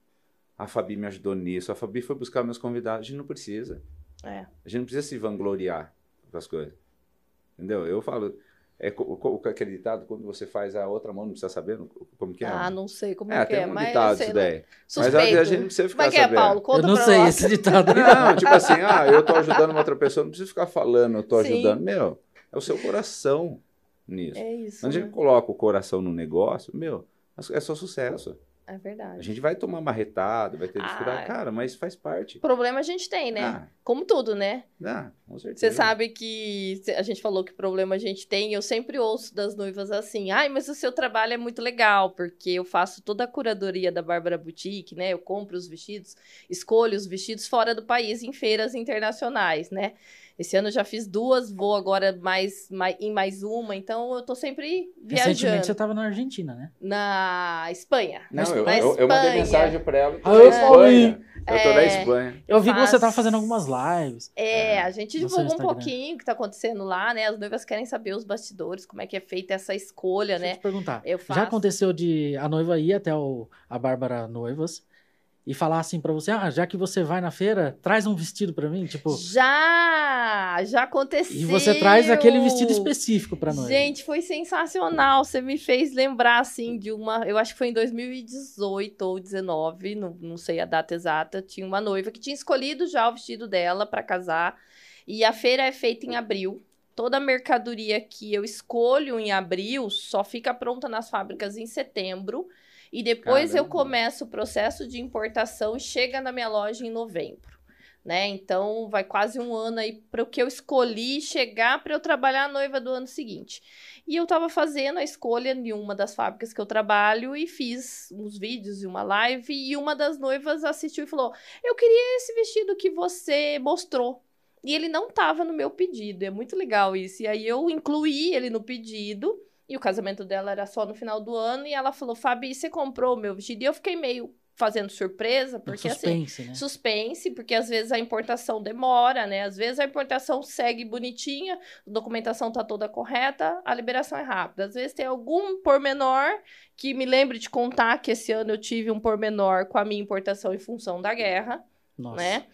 A Fabi me ajudou nisso. A Fabi foi buscar meus convidados. A gente não precisa. É. A gente não precisa se vangloriar com as coisas. Entendeu? Eu falo, é aquele ditado, quando você faz a outra mão, não precisa saber como que é. Ah, não sei como é, que é, um mas ditado sei isso daí. Suspeito. Mas a, a gente não precisa Como ficar é que é, sabendo. Paulo? Conta eu não sei nós. esse ditado. (laughs) Não, tipo assim, ah, eu tô ajudando uma outra pessoa, não preciso ficar falando, eu tô Sim. ajudando. Meu, é o seu coração nisso. É isso. Quando a gente né? coloca o coração no negócio, meu, é só sucesso. É A verdade. gente vai tomar marretada, vai ter Ah, dificuldade, cara, mas faz parte. Problema a gente tem, né? Ah, Como tudo, né? ah, com certeza. Você sabe que a gente falou que problema a gente tem. Eu sempre ouço das noivas assim: ai, mas o seu trabalho é muito legal, porque eu faço toda a curadoria da Bárbara Boutique, né? Eu compro os vestidos, escolho os vestidos fora do país, em feiras internacionais, né? Esse ano eu já fiz duas, vou agora mais, mais em mais uma, então eu tô sempre Recentemente viajando. você tava na Argentina, né? Na Espanha. Não, na eu, eu, eu mandei Espanha. mensagem pra ela. Eu tô Ah, na eu Espanha. falei. Eu tô na É. Espanha. Eu vi que você Faz- tava fazendo algumas lives. É, É, a gente divulgou um pouquinho o que tá acontecendo lá, né? As noivas querem saber os bastidores, como é que é feita essa escolha, Deixa eu né? te perguntar. Eu faço. Já aconteceu de a noiva ir até o, a Bárbara Noivas e falar assim pra você: ah, já que você vai na feira, traz um vestido pra mim? Tipo, Já! Já aconteceu! e você traz aquele vestido específico pra noiva. Gente, foi sensacional. Você me fez lembrar, assim, de uma. Eu acho que foi em 2018 ou 2019, não, não sei a data exata. Tinha uma noiva que tinha escolhido já o vestido dela pra casar. E a feira é feita em abril. Toda a mercadoria que eu escolho em abril só fica pronta nas fábricas em setembro. E depois eu Caramba. começo o processo de importação e chega na minha loja em novembro. Né? Então vai quase um ano aí para o que eu escolhi chegar para eu trabalhar a noiva do ano seguinte. E eu estava fazendo a escolha de uma das fábricas que eu trabalho e fiz uns vídeos e uma live e uma das noivas assistiu e falou: "Eu queria esse vestido que você mostrou". E ele não estava no meu pedido. É muito legal isso. E aí eu incluí ele no pedido. E o casamento dela era só no final do ano. E ela falou: Fabi, você comprou o meu vestido? E eu fiquei meio fazendo surpresa, porque assim, suspense, né? suspense, porque às vezes a importação demora, né? Às vezes a importação segue bonitinha, a documentação tá toda correta, a liberação é rápida. Às vezes tem algum pormenor que me lembre de contar que esse ano eu tive um pormenor com a minha importação em função da guerra, Nossa. né?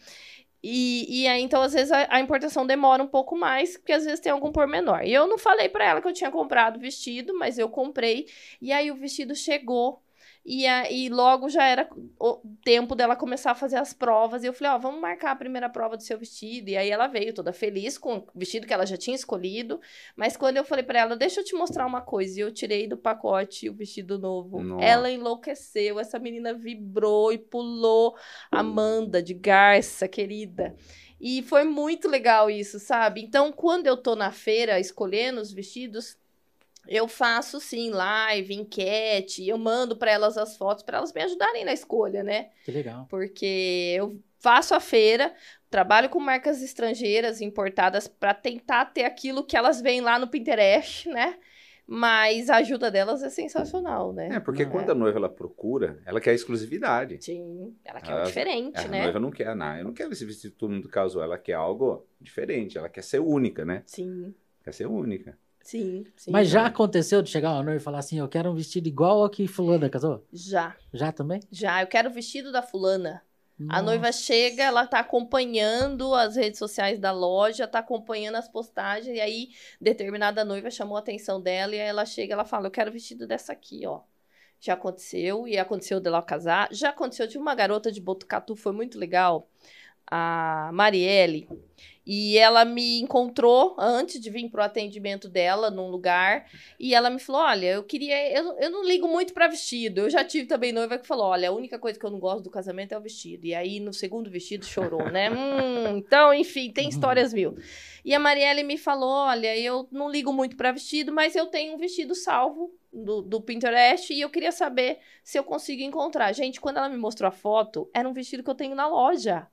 E, e aí, então, às vezes, a, a importação demora um pouco mais, porque às vezes tem algum pormenor. E eu não falei pra ela que eu tinha comprado o vestido, mas eu comprei. E aí o vestido chegou. E aí logo já era o tempo dela começar a fazer as provas. E eu falei, ó, vamos marcar a primeira prova do seu vestido. E aí ela veio toda feliz com o vestido que ela já tinha escolhido. Mas quando eu falei pra ela, deixa eu te mostrar uma coisa. E eu tirei do pacote o vestido novo. Nossa. Ela enlouqueceu. Essa menina vibrou e pulou. Amanda de Garça, querida. E foi muito legal isso, sabe? Então, quando eu tô na feira escolhendo os vestidos, eu faço sim live, enquete, eu mando para elas as fotos para elas me ajudarem na escolha, né? Que legal. Porque eu faço a feira, trabalho com marcas estrangeiras importadas para tentar ter aquilo que elas veem lá no Pinterest, (laughs) né? Mas a ajuda delas é sensacional, né? É, porque Não, quando a noiva ela procura, ela quer exclusividade. Sim, ela quer A- o diferente, É, A né? noiva não quer, não, eu não quero esse vestido todo mundo casou, ela quer algo diferente, ela quer ser única, né? Sim. Quer ser única. Sim, sim. Mas já aconteceu de chegar uma noiva e falar assim, eu quero um vestido igual ao que fulana casou? Já, Já também? já. Eu quero o vestido da fulana. A Nossa. noiva chega, ela tá acompanhando as redes sociais da loja, tá acompanhando as postagens, e aí determinada noiva chamou a atenção dela, e aí ela chega, ela fala, eu quero o vestido dessa aqui, ó. Já aconteceu, e aconteceu dela casar. Já aconteceu de uma garota de Botucatu, foi muito legal, a Marielle, e ela me encontrou antes de vir pro atendimento dela num lugar, e ela me falou, olha, eu queria, eu, eu não ligo muito pra vestido, eu já tive também noiva que falou, olha, a única coisa que eu não gosto do casamento é o vestido, e aí no segundo vestido chorou, né? (laughs) Hum, então, enfim, tem histórias mil. E a Marielle me falou, olha, eu não ligo muito pra vestido, mas eu tenho um vestido salvo do, do Pinterest e eu queria saber se eu consigo encontrar. Gente, quando ela me mostrou a foto, era um vestido que eu tenho na loja.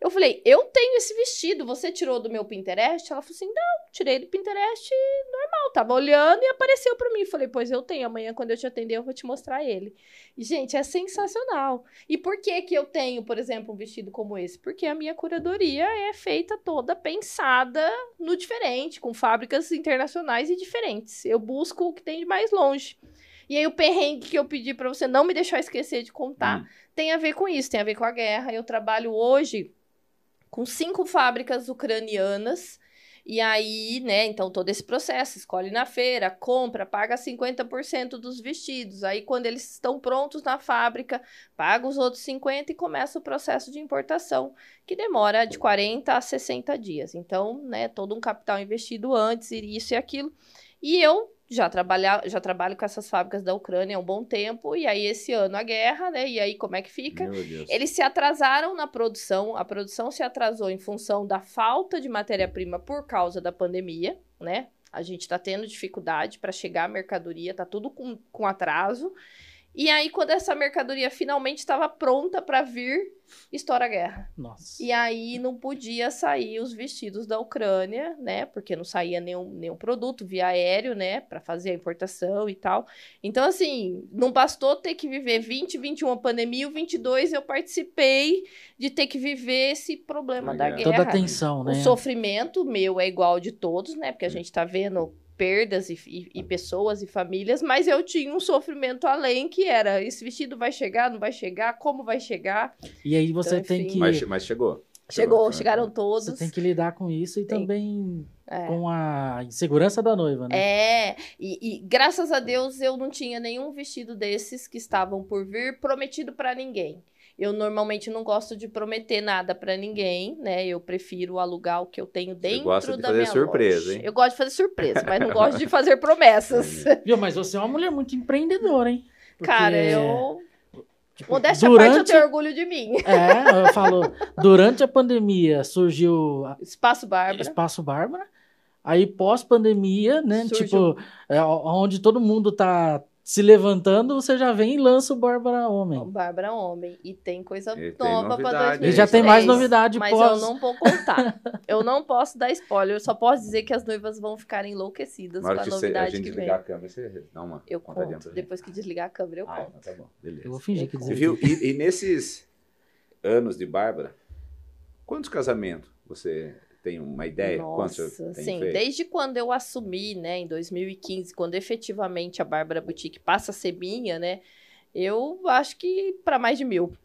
Eu falei, eu tenho esse vestido, você tirou do meu Pinterest? Ela falou assim, não, tirei do Pinterest normal, tava olhando e apareceu pra mim. Falei, pois eu tenho, amanhã quando eu te atender eu vou te mostrar ele. E, gente, é sensacional. E por que que eu tenho, por exemplo, um vestido como esse? Porque a minha curadoria é feita toda pensada no diferente, com fábricas internacionais e diferentes. Eu busco o que tem de mais longe. E aí o perrengue que eu pedi pra você não me deixar esquecer de contar Hum. tem a ver com isso, tem a ver com a guerra. Eu trabalho hoje com cinco fábricas ucranianas. E aí, né, então todo esse processo, escolhe na feira, compra, paga 50% dos vestidos. Aí quando eles estão prontos na fábrica, paga os outros 50 e começa o processo de importação, que demora de 40 a 60 dias. Então, né, todo um capital investido antes, e isso e aquilo. E eu já, trabalha, já trabalho com essas fábricas da Ucrânia há um bom tempo, e aí esse ano a guerra, né? E aí como é que fica? Eles se atrasaram na produção, a produção se atrasou em função da falta de matéria-prima por causa da pandemia, né? A gente tá tendo dificuldade para chegar a mercadoria, tá tudo com, com atraso. E aí, quando essa mercadoria finalmente estava pronta para vir, estoura a guerra. Nossa. E aí não podia sair os vestidos da Ucrânia, né? Porque não saía nenhum, nenhum produto via aéreo, né? Para fazer a importação e tal. Então, assim, não bastou ter que viver 20, 21 a pandemia, o 22 eu participei de ter que viver esse problema A da guerra. guerra. Toda a tensão, né? O sofrimento meu é igual ao de todos, né? Porque a gente tá vendo perdas e, e- e pessoas e famílias, mas eu tinha um sofrimento além que era esse vestido vai chegar, não vai chegar, como vai chegar? E aí você Então, tem que Mas, mas chegou. Chegou, né? chegaram todos. você tem que lidar com isso e Tem. também É. com a insegurança da noiva, né? É, e, e graças a Deus eu não tinha nenhum vestido desses que estavam por vir prometido pra ninguém. Eu normalmente não gosto de prometer nada pra ninguém, né? Eu prefiro alugar o que eu tenho dentro gosta de da fazer minha surpresa, loja. hein? Eu gosto de fazer surpresa, mas não gosto de fazer (laughs) promessas. Viu? Mas você é uma mulher muito empreendedora, hein? Porque, Cara, eu. tipo, Modéstia à parte, eu durante... tenho orgulho de mim. É, eu falo, durante a pandemia surgiu a- Espaço Bárbara. Espaço Bárbara. Aí pós-pandemia, né? Surgiu. Tipo, é, onde todo mundo tá se levantando, você já vem e lança o Bárbara Homem. Bárbara Homem. E tem coisa E tem nova pra novidade 2023. E já tem mais novidade Mas pós. eu não vou contar. eu não posso dar spoiler. Eu só posso dizer que as noivas vão ficar enlouquecidas com a que você, a novidade gente que vem. desligar a câmera, você dá uma Eu conto. pra gente. Depois que desligar a câmera, eu Ah, conto. tá bom. Beleza. Eu vou fingir que Eu Você desligou. viu? E, e nesses anos de Bárbara, quantos casamentos você tem uma ideia? Nossa, sim. feito? Desde quando eu assumi, né, em 2015, quando efetivamente a Bárbara Boutique passa a ser minha, né, eu acho que para mais de mil.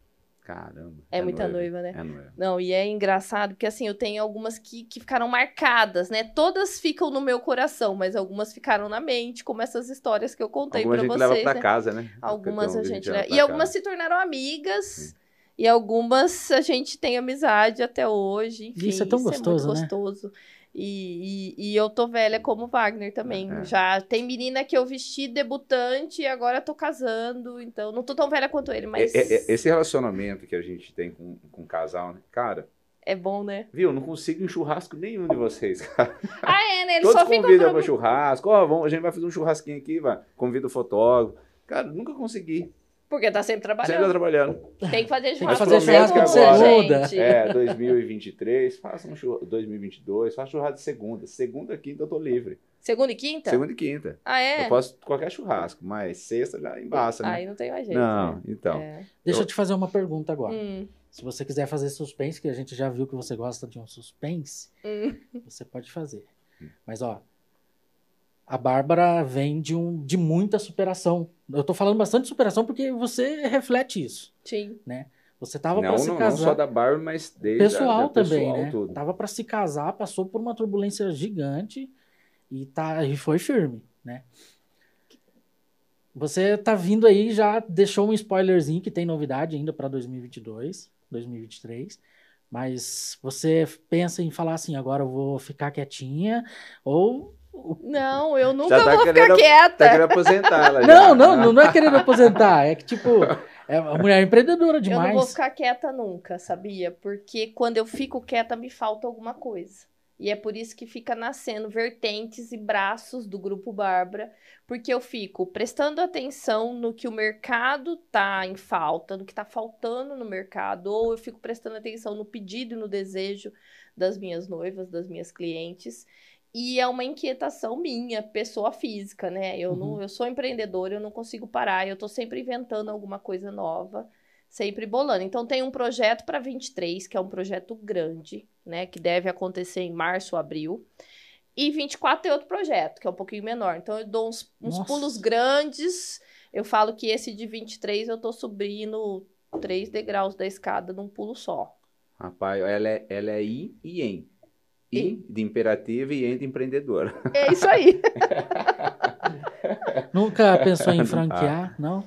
Caramba. É, muita noiva, né? É noiva. Não, e é engraçado porque assim, eu tenho algumas que, que ficaram marcadas, né? Todas ficam no meu coração, mas algumas ficaram na mente, como essas histórias que eu contei Algumas a gente vocês. leva pra né? casa, né? Algumas Então, a gente. leva leva- pra E algumas casa. se tornaram amigas. E algumas a gente tem amizade até hoje. Enfim, Isso é tão gostoso, muito né? gostoso. E, e, e eu tô velha como Wagner também. É. Já tem menina que eu vesti debutante e agora tô casando. Então, não tô tão velha quanto ele, mas É- é- é- esse relacionamento que a gente tem com, com o casal, né? Cara, é bom, né? viu? Não consigo em churrasco nenhum de vocês, (laughs) cara. Ah, é, né? Eles Todos só convidam pra... churrasco. Ó, vamos, a gente vai fazer um churrasquinho aqui, vai. Convida o fotógrafo. Cara, nunca consegui. Porque tá sempre Sempre tá trabalhando. trabalhando. Tem que fazer que churrasco fazer de churrasco de segunda, gente. É, (laughs) 2023, faça um churrasco. 2022, faça churrasco de segunda. Segunda, quinta eu tô livre. Segunda e quinta? Segunda e quinta. Ah, é? Eu posso qualquer churrasco, mas sexta já embaça, né? Aí não tem mais jeito. Não, né? então. É. Deixa eu Eu- te fazer uma pergunta agora. Hum, Se você quiser fazer suspense, que a gente já viu que você gosta de um suspense, hum. você pode fazer. Mas ó, a Bárbara vem de, um, de muita superação. Eu tô falando bastante de superação porque você reflete isso. Sim. Você tava não, para se não, não casar. só da Barbie, mas desde pessoal a, da também, pessoal, né? tudo. Tava para se casar, passou por uma turbulência gigante e tá e foi firme, né? Você tá vindo aí já deixou um spoilerzinho que tem novidade ainda para 2022, 2023. Mas você pensa em falar assim, agora eu vou ficar quietinha ou Não, eu nunca tá vou ficar quieta. Tá querendo aposentar ela já. Não, não, não, não é querendo aposentar, é que tipo, é a mulher empreendedora Eu não demais. vou ficar quieta nunca, sabia? Porque quando eu fico quieta, me falta alguma coisa. E é por isso que fica nascendo vertentes e braços do Grupo Bárbara, porque eu fico prestando atenção no que o mercado tá em falta, no que tá faltando no mercado, ou eu fico prestando atenção no pedido e no desejo das minhas noivas, das minhas clientes. E é uma inquietação minha, pessoa física, né? Eu, não, eu sou empreendedora, eu não consigo parar, eu tô sempre inventando alguma coisa nova sempre bolando. Então tem um projeto para 23, que é um projeto grande, né, que deve acontecer em março, abril. E 24 tem outro projeto, que é um pouquinho menor. Então eu dou uns, uns pulos grandes. Eu falo que esse de 23 eu tô subindo três degraus da escada num pulo só. Rapaz, ela é, ela é I e em. I de imperativa e em de empreendedora. É isso aí. (laughs) Nunca pensou Ah. em franquear, não?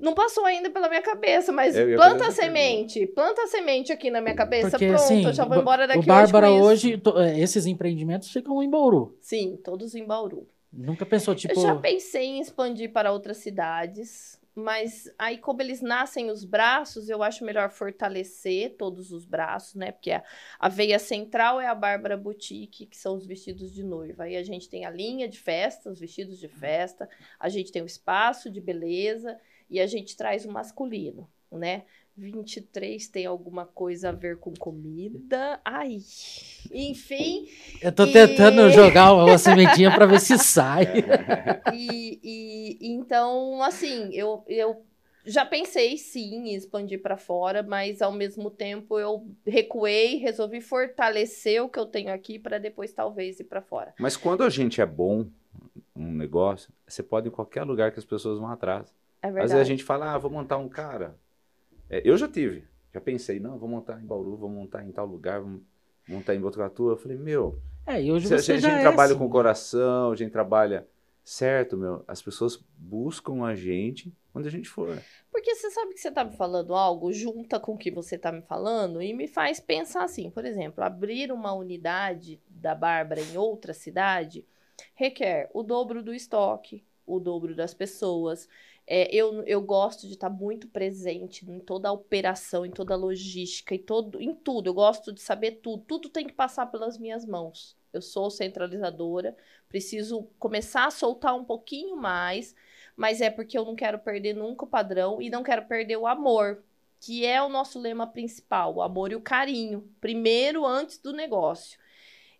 Não passou ainda pela minha cabeça, mas planta a semente. Planta a semente aqui na minha cabeça. Porque Pronto, assim, eu já vou embora daqui o Bárbara hoje. hoje, eh, esses empreendimentos ficam em Bauru. Sim, todos em Bauru. Nunca pensou, tipo, Eu já pensei em expandir para outras cidades, mas aí, como eles nascem os braços, eu acho melhor fortalecer todos os braços, né? Porque a, a veia central é a Bárbara Boutique, que são os vestidos de noiva. Aí a gente tem a linha de festa, os vestidos de festa, a gente tem o espaço de beleza e a gente traz o masculino, né? 23 tem alguma coisa a ver com comida. Ai, enfim, eu tô e- tentando (laughs) jogar uma sementinha pra ver se sai. (laughs) e, e- então, assim, eu, eu já pensei sim em expandir para fora, mas ao mesmo tempo eu recuei, resolvi fortalecer o que eu tenho aqui para depois talvez ir para fora. Mas quando a gente é bom um negócio, você pode ir em qualquer lugar que as pessoas vão atrás. É Às verdade. vezes a gente fala, ah, vou montar um cara. É, eu já tive, já pensei, não, vou montar em Bauru, vou montar em tal lugar, vou montar em Botucatu. Eu falei, meu, É, e hoje se a você gente, já a gente é trabalha assim, com o coração, a gente trabalha certo, meu, as pessoas buscam a gente onde a gente for. Porque você sabe que você tá me falando algo, junta com o que você tá me falando e me faz pensar assim, por exemplo, abrir uma unidade da Bárbara em outra cidade requer o dobro do estoque, o dobro das pessoas. É, eu, eu gosto de estar muito presente em toda a operação, em toda a logística, em, todo, em tudo. Eu gosto de saber tudo. Tudo tem que passar pelas minhas mãos. Eu sou centralizadora, preciso começar a soltar um pouquinho mais, mas é porque eu não quero perder nunca o padrão e não quero perder o amor, que é o nosso lema principal, o amor e o carinho, primeiro antes do negócio.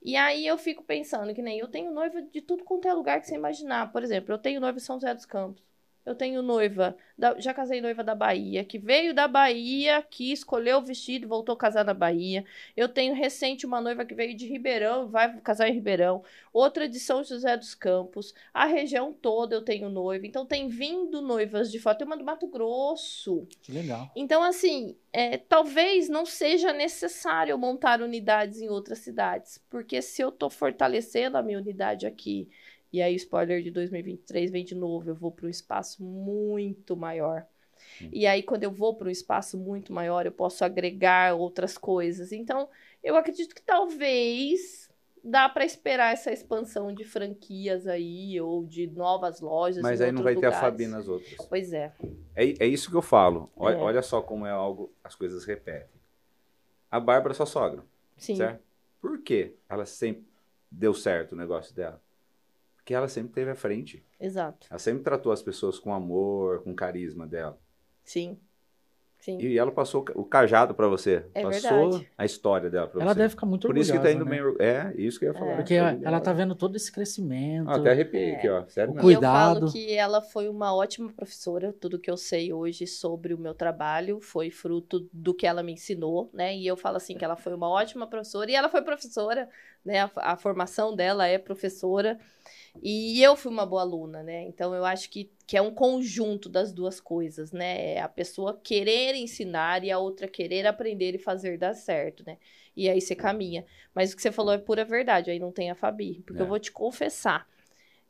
E aí eu fico pensando que nem eu tenho noiva de tudo quanto é lugar que você imaginar. Por exemplo, eu tenho noiva em São José dos Campos. Eu tenho noiva, da- já casei noiva da Bahia, que veio da Bahia, que escolheu o vestido e voltou a casar na Bahia. Eu tenho recente uma noiva que veio de Ribeirão, vai casar em Ribeirão. Outra de São José dos Campos. A região toda eu tenho noiva. Então tem vindo noivas de fora. Tem uma do Mato Grosso. Que legal. Então, assim, é, talvez não seja necessário montar unidades em outras cidades. Porque se eu tô fortalecendo a minha unidade aqui, e aí spoiler de 2023 vem de novo, eu vou para um espaço muito maior. E aí, quando eu vou para um espaço muito maior, eu posso agregar outras coisas. Então, eu acredito que talvez dá para esperar essa expansão de franquias aí, ou de novas lojas. Mas aí não vai ter a lugares. Fabi nas outras. Pois é. É, é isso que eu falo. Olha, É. olha só como é algo, as coisas repetem. A Bárbara é sua sogra, Sim. certo? Por que ela sempre deu certo o negócio dela? Porque ela sempre esteve à frente. Exato. Ela sempre tratou as pessoas com amor, com carisma dela. Sim. Sim. E ela passou o ca- o cajado pra você. É passou verdade. a história dela pra Ela você. deve ficar muito Por orgulhosa, isso que tá indo né? bem. É, isso que eu ia falar. Porque Tá ela tá vendo todo esse crescimento. Ah, até arrepiei É. aqui, ó. Sério O mesmo. E eu Cuidado. falo que ela foi uma ótima professora. Tudo que eu sei hoje sobre o meu trabalho foi fruto do que ela me ensinou, né? E eu falo assim que ela foi uma ótima professora. E ela foi professora, né? A, a formação dela é professora. E eu fui uma boa aluna, né? Então eu acho que, que é um conjunto das duas coisas, né? É a pessoa querer ensinar e a outra querer aprender e fazer dar certo, né? E aí você caminha. Mas o que você falou é pura verdade, aí não tem a Fabi. Porque É. eu vou te confessar.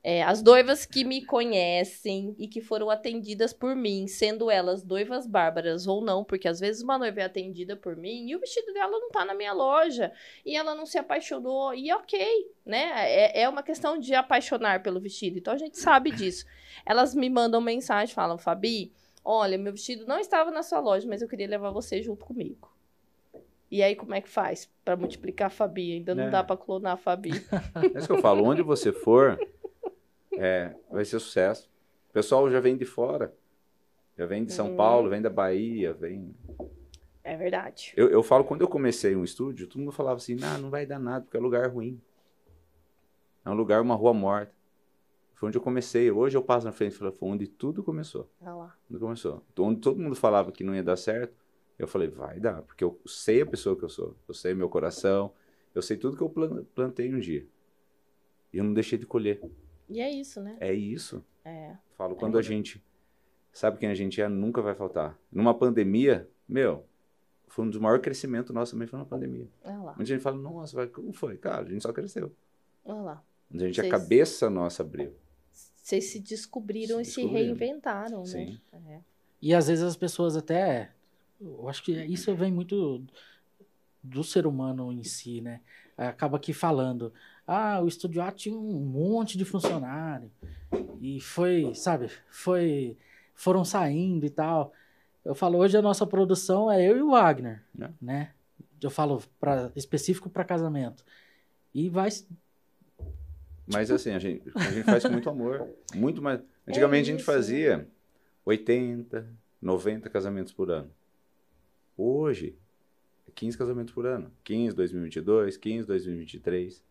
É, as noivas que me conhecem e que foram atendidas por mim, sendo elas noivas bárbaras ou não, porque às vezes uma noiva é atendida por mim e o vestido dela não tá na minha loja e ela não se apaixonou, e ok, né? É, é uma questão de apaixonar pelo vestido, então a gente sabe disso. Elas me mandam mensagem, falam, Fabi, olha, meu vestido não estava na sua loja, mas eu queria levar você junto comigo. E aí, como é que faz para multiplicar a Fabi? Ainda não É. dá para clonar a Fabi. É isso que eu falo, onde você for, (laughs) é, vai ser sucesso. O pessoal já vem de fora. Já vem de São Hum. Paulo, vem da Bahia, vem. É verdade. Eu, eu falo, quando eu comecei um estúdio, todo mundo falava assim, nah, não vai dar nada, porque é lugar ruim. É um lugar, uma rua morta. Foi onde eu comecei. Hoje eu passo na frente e falo, foi onde tudo começou. Olha lá. Onde começou. Onde todo mundo falava que não ia dar certo, eu falei, vai dar, porque eu sei a pessoa que eu sou. Eu sei meu coração, eu sei tudo que eu plan- plantei um dia. E eu não deixei de colher. E é isso, né? É isso. É. Falo, quando a gente sabe quem a gente é, nunca vai faltar. Numa pandemia, meu, foi um dos maiores crescimentos nosso também foi na pandemia. Olha lá. Onde a gente fala, nossa, vai, como foi? Cara, a gente só cresceu. Olha lá. Onde a gente, a Vocês- cabeça nossa abriu. Vocês se descobriram Se e se descobriram. reinventaram, Sim. né? É. E às vezes as pessoas até. Eu acho que isso vem muito do ser humano em si, né? Acaba aqui falando. Ah, o Estúdio A tinha um monte de funcionário. E foi, sabe, foi. Foram saindo e tal. Eu falo, hoje a nossa produção é eu e o Wagner, É. né? Eu falo pra, específico para casamento. E vai. Mas assim, a gente, a gente faz com muito amor. Muito mais. Antigamente a gente fazia 80, 90 casamentos por ano. Hoje, é 15 casamentos por ano. 15 2022, 15 2023.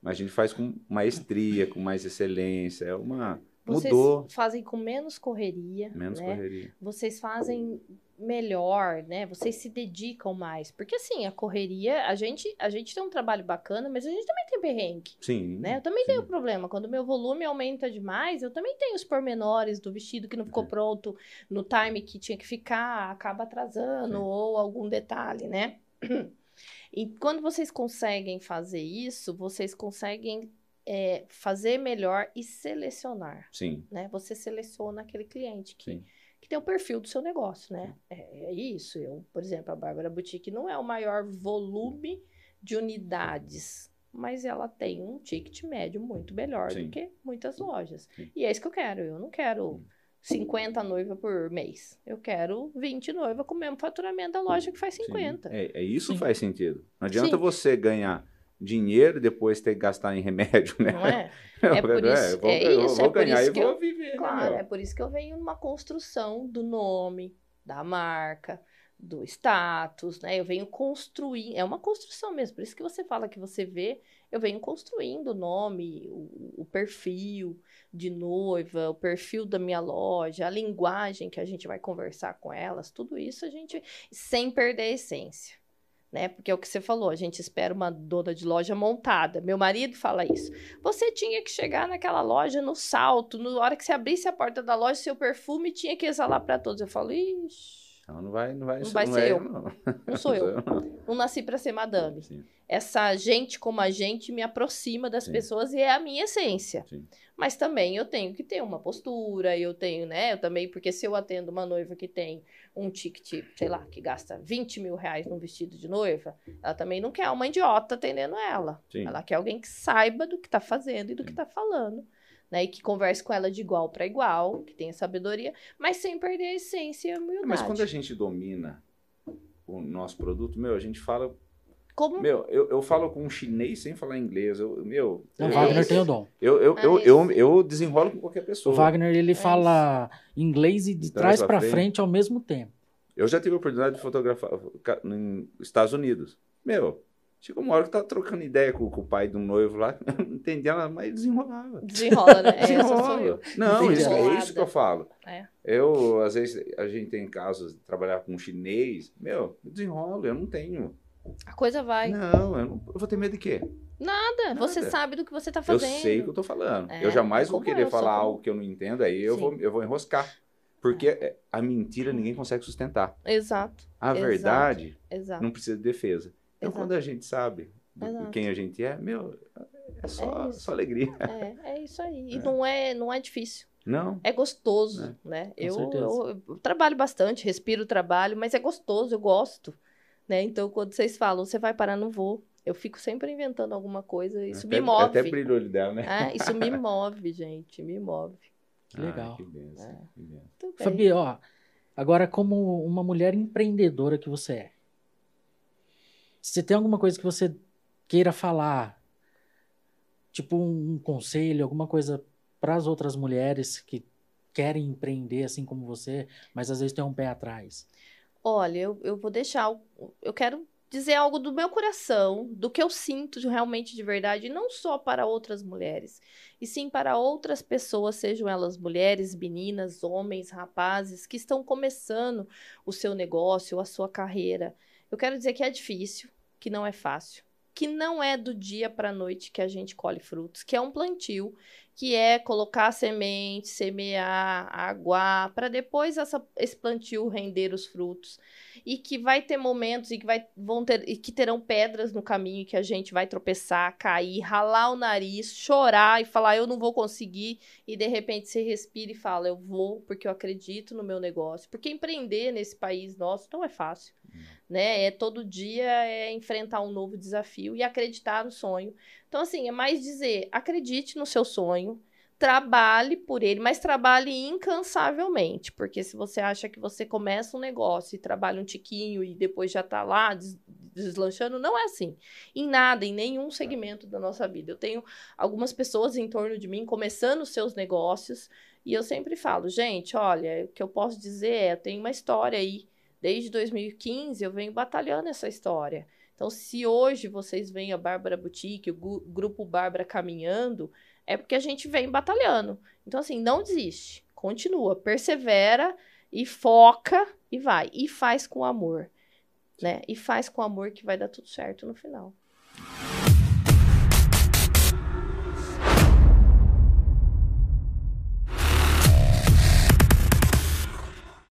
Mas a gente faz com maestria, com mais excelência. É uma. Vocês Mudou. fazem com menos correria, Menos né? correria. Vocês fazem melhor, né? Vocês se dedicam mais. Porque assim, a correria, a gente, a gente tem um trabalho bacana, mas a gente também tem perrengue. Sim. Né? Eu também sim. tenho problema. Quando o meu volume aumenta demais, eu também tenho os pormenores do vestido que não ficou Uhum. pronto no time que tinha que ficar, acaba atrasando, Sim. ou algum detalhe, né? E quando vocês conseguem fazer isso, vocês conseguem é, fazer melhor e selecionar, Sim, né? Você seleciona aquele cliente que, sim. que tem o perfil do seu negócio, né? É, é isso. Eu, por exemplo, a Bárbara Boutique não é o maior volume de unidades, mas ela tem um ticket médio muito melhor Sim. do que muitas lojas. Sim. E é isso que eu quero. Eu não quero 50 noivas por mês. Eu quero 20 noivas com o mesmo faturamento da loja que faz sim. 50. É, é isso Sim. faz sentido. Não adianta Sim. você ganhar dinheiro e depois ter que gastar em remédio, né? Não é? (laughs) É por isso- eu vou, é eu isso, vou é ganhar isso e que vou eu- viver, Claro, né, é por isso que eu venho numa construção do nome, da marca, do status, né? Eu venho construindo, é uma construção mesmo, por isso que você fala que você vê, eu venho construindo o nome, o, o perfil de noiva, o perfil da minha loja, a linguagem que a gente vai conversar com elas, tudo isso a gente, sem perder a essência. Né? Porque é o que você falou, a gente espera uma dona de loja montada. Meu marido fala isso. Você tinha que chegar naquela loja no salto, na hora que você abrisse a porta da loja, seu perfume tinha que exalar para todos. Eu falo, ixi, Não, não vai, não vai, Não vai não ser é eu. não. (laughs) não sou eu. não. Não nasci para ser madame. Sim. Essa gente como a gente me aproxima das Sim. pessoas e é a minha essência. Sim. Mas também eu tenho que ter uma postura, eu tenho, né? Eu também, porque se eu atendo uma noiva que tem um ticket, sei lá, que gasta 20 mil reais num vestido de noiva, ela também não quer uma idiota atendendo ela. Ela quer alguém que saiba do que tá fazendo e do que Sim. tá falando. Né, e que converse com ela de igual para igual, que tenha sabedoria, mas sem perder a essência e a humildade. Mas quando a gente domina o nosso produto, meu, a gente fala. Como Meu, eu, eu falo com um chinês sem falar inglês. Eu, meu, O É Wagner tem o dom. eu, eu, É eu, eu, eu desenrolo com qualquer O pessoa. Wagner, ele fala inglês e de De trás pra frente. frente ao mesmo tempo. Eu já tive a oportunidade de fotografar nos Estados Unidos. Meu, chegou uma hora que eu tava trocando ideia com, com o pai um noivo lá, eu não entendia nada, mas desenrolava. desenrola, né? (laughs) Sou Desenrola. eu. Não, isso, é isso que eu falo. É. Eu, às vezes, a gente tem casos de trabalhar com chinês, meu, eu desenrolo, eu não tenho A coisa vai. Não, eu, não, eu vou ter medo de quê? Nada. Nada. Você sabe do que você tá Eu fazendo. sei o que eu tô falando. É, eu jamais é vou querer eu sou falar algo que eu não entendo, aí eu Sim. vou, eu vou enroscar. Porque é, a mentira ninguém consegue sustentar. Exato. A verdade Exato. não precisa de defesa. Então, Exato. quando a gente sabe do- quem a gente é, meu, é só, É só alegria. É, é isso aí. E não é, não é difícil. Não? É gostoso, né? Com Eu, eu, eu trabalho bastante, respiro o trabalho, mas é gostoso, eu gosto. Né? Então, quando vocês falam, você vai parar, não vou. Eu fico sempre inventando alguma coisa, isso até, me move. Até brilhou o olho dela, né? É, isso me (laughs) move, gente, me move. Que legal. Ah, que benção, É. que benção. Fabi, ó, agora como uma mulher empreendedora que você é, se tem alguma coisa que você queira falar, tipo um, conselho, alguma coisa para as outras mulheres que querem empreender assim como você, mas às vezes tem um pé atrás. Olha, eu, eu vou deixar. Eu quero dizer algo do meu coração, do que eu sinto realmente de verdade, não só para outras mulheres, e sim para outras pessoas, sejam elas mulheres, meninas, homens, rapazes, que estão começando o seu negócio, a sua carreira. Eu quero dizer que é difícil, que não é fácil, que não é do dia para a noite que a gente colhe frutos, que é um plantio, que é colocar semente, semear, aguar, para depois essa- esse plantio render os frutos. E que vai ter momentos e que, vai, vão ter, e que terão pedras no caminho que a gente vai tropeçar, cair, ralar o nariz, chorar e falar eu não vou conseguir. E de repente você respira e fala eu vou porque eu acredito no meu negócio. Porque empreender nesse país nosso não é fácil. Né? É todo dia é enfrentar um novo desafio e acreditar no sonho. Então, assim, é mais dizer: acredite no seu sonho, trabalhe por ele, mas trabalhe incansavelmente. Porque se você acha que você começa um negócio e trabalha um tiquinho e depois já tá lá des- deslanchando, não é assim. Em nada, em nenhum segmento da nossa vida. Eu tenho algumas pessoas em torno de mim começando os seus negócios e eu sempre falo: gente, olha, o que eu posso dizer é: eu tenho uma história aí. Desde 2015 eu venho batalhando essa história. Então, se hoje vocês veem a Bárbara Boutique, o grupo Bárbara caminhando, é porque a gente vem batalhando. Então, assim, não desiste. Continua, persevera e foca e vai. E faz com amor. Né? E faz com amor que vai dar tudo certo no final.